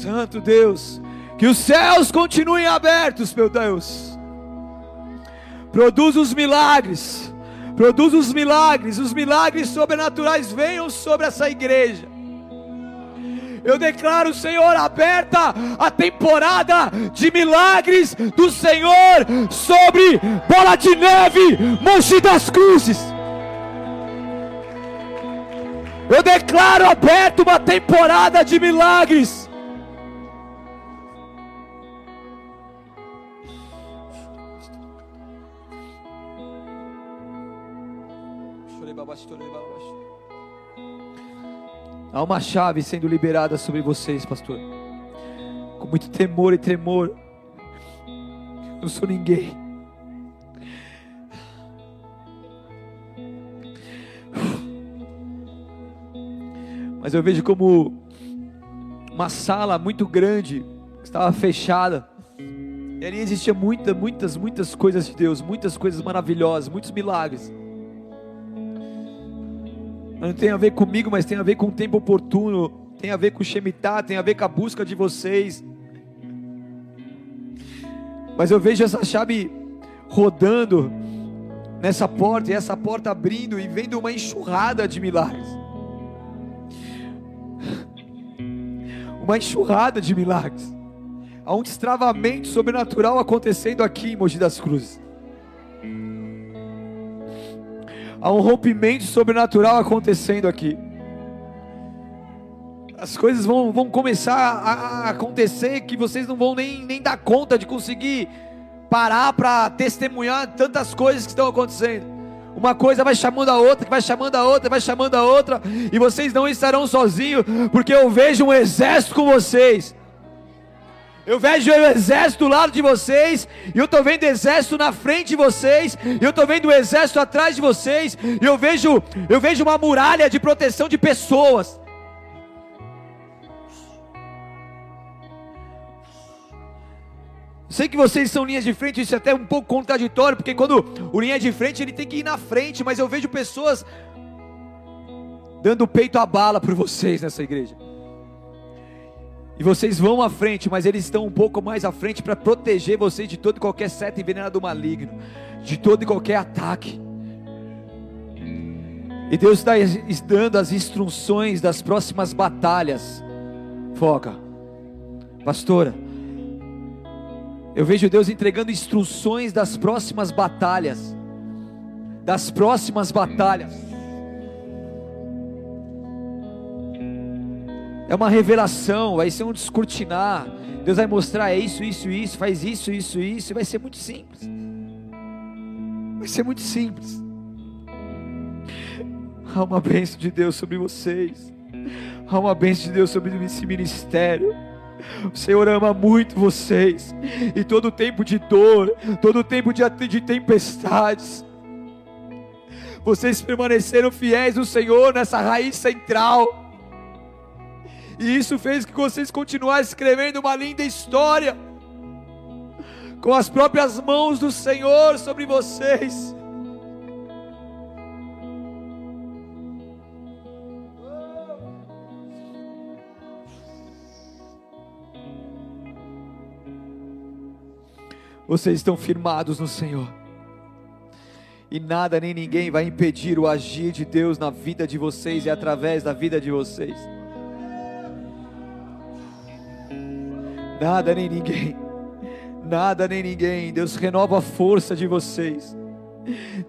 Santo Deus, que os céus continuem abertos, meu Deus. Produz os milagres, produz os milagres, os milagres sobrenaturais venham sobre essa igreja. Eu declaro, Senhor, aberta a temporada de milagres do Senhor sobre Bola de Neve, Monte das Cruzes. Eu declaro aberta uma temporada de milagres. Há uma chave sendo liberada sobre vocês, pastor. Com muito temor e tremor. Eu não sou ninguém. Mas eu vejo como uma sala muito grande estava fechada. E ali existia muitas, muitas, muitas coisas de Deus, muitas coisas maravilhosas, muitos milagres não tem a ver comigo, mas tem a ver com o tempo oportuno, tem a ver com o Shemitah, tem a ver com a busca de vocês. Mas eu vejo essa chave rodando nessa porta, e essa porta abrindo e vendo uma enxurrada de milagres. Uma enxurrada de milagres. Há um destravamento sobrenatural acontecendo aqui em Mogi das Cruzes. Há um rompimento sobrenatural acontecendo aqui. As coisas vão, vão começar a acontecer que vocês não vão nem, nem dar conta de conseguir parar para testemunhar tantas coisas que estão acontecendo. Uma coisa vai chamando a outra, que vai chamando a outra, vai chamando a outra, e vocês não estarão sozinhos, porque eu vejo um exército com vocês. Eu vejo o exército do lado de vocês, e eu estou vendo o exército na frente de vocês, e eu estou vendo o exército atrás de vocês, e eu vejo, eu vejo uma muralha de proteção de pessoas. Sei que vocês são linhas de frente, isso é até um pouco contraditório, porque quando o linha de frente ele tem que ir na frente, mas eu vejo pessoas dando peito à bala por vocês nessa igreja. E vocês vão à frente, mas eles estão um pouco mais à frente para proteger vocês de todo e qualquer seta envenenada maligno, de todo e qualquer ataque. E Deus está dando as instruções das próximas batalhas. Foca, pastora. Eu vejo Deus entregando instruções das próximas batalhas. Das próximas batalhas. É uma revelação, vai ser um descortinar. Deus vai mostrar é isso, isso, isso, faz isso, isso, isso, vai ser muito simples. Vai ser muito simples. Há uma bênção de Deus sobre vocês. Há uma bênção de Deus sobre esse ministério. O Senhor ama muito vocês. E todo tempo de dor, todo tempo de, de tempestades. Vocês permaneceram fiéis no Senhor nessa raiz central e isso fez que vocês continuassem escrevendo uma linda história, com as próprias mãos do Senhor sobre vocês. Vocês estão firmados no Senhor. E nada nem ninguém vai impedir o agir de Deus na vida de vocês e através da vida de vocês. Nada nem ninguém, nada nem ninguém. Deus renova a força de vocês.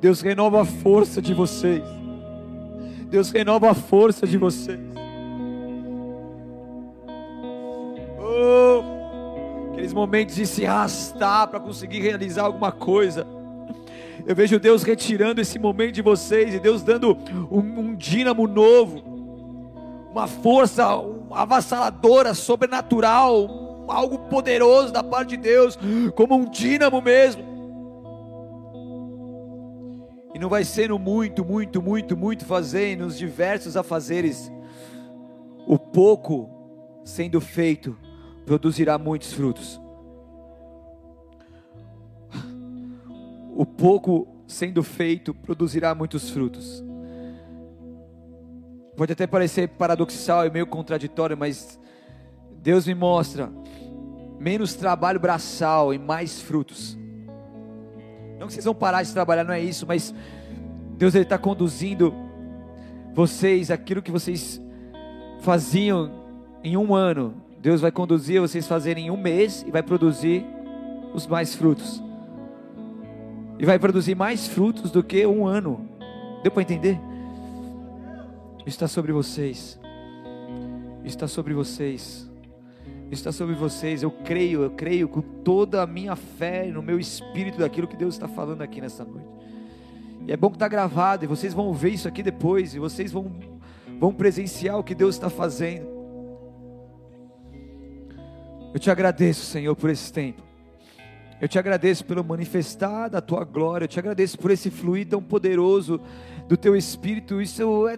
Deus renova a força de vocês. Deus renova a força de vocês. Oh, aqueles momentos de se arrastar para conseguir realizar alguma coisa. Eu vejo Deus retirando esse momento de vocês e Deus dando um, um dínamo novo, uma força avassaladora, sobrenatural, algo poderoso da parte de Deus, como um dínamo mesmo. E não vai ser no muito, muito, muito, muito fazer, nos diversos afazeres. O pouco sendo feito produzirá muitos frutos. O pouco sendo feito produzirá muitos frutos. Pode até parecer paradoxal e meio contraditório, mas Deus me mostra menos trabalho braçal e mais frutos. Não que vocês vão parar de trabalhar, não é isso, mas Deus ele está conduzindo vocês, aquilo que vocês faziam em um ano, Deus vai conduzir vocês fazerem em um mês e vai produzir os mais frutos. E vai produzir mais frutos do que um ano. Deu para entender? Está sobre vocês. Está sobre vocês está sobre vocês. Eu creio, eu creio com toda a minha fé no meu espírito daquilo que Deus está falando aqui nessa noite. E é bom que está gravado e vocês vão ver isso aqui depois e vocês vão, vão presenciar o que Deus está fazendo. Eu te agradeço, Senhor, por esse tempo. Eu te agradeço pelo manifestar da tua glória. Eu te agradeço por esse fluir tão poderoso do teu espírito. Isso é,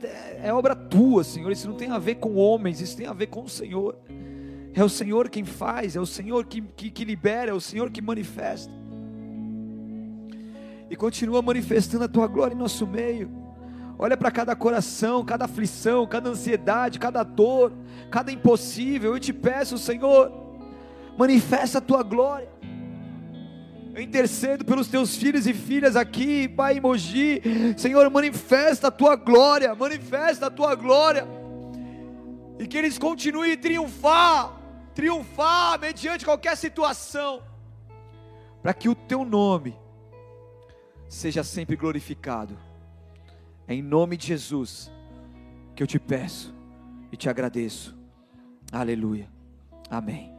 é obra tua, Senhor. Isso não tem a ver com homens, isso tem a ver com o Senhor. É o Senhor quem faz, é o Senhor que, que, que libera, é o Senhor que manifesta. E continua manifestando a tua glória em nosso meio. Olha para cada coração, cada aflição, cada ansiedade, cada dor, cada impossível. Eu te peço, Senhor, manifesta a tua glória. Eu intercedo pelos teus filhos e filhas aqui, Pai Emoji. Senhor, manifesta a tua glória, manifesta a tua glória. E que eles continuem a triunfar triunfar mediante qualquer situação, para que o teu nome seja sempre glorificado. É em nome de Jesus que eu te peço e te agradeço. Aleluia. Amém.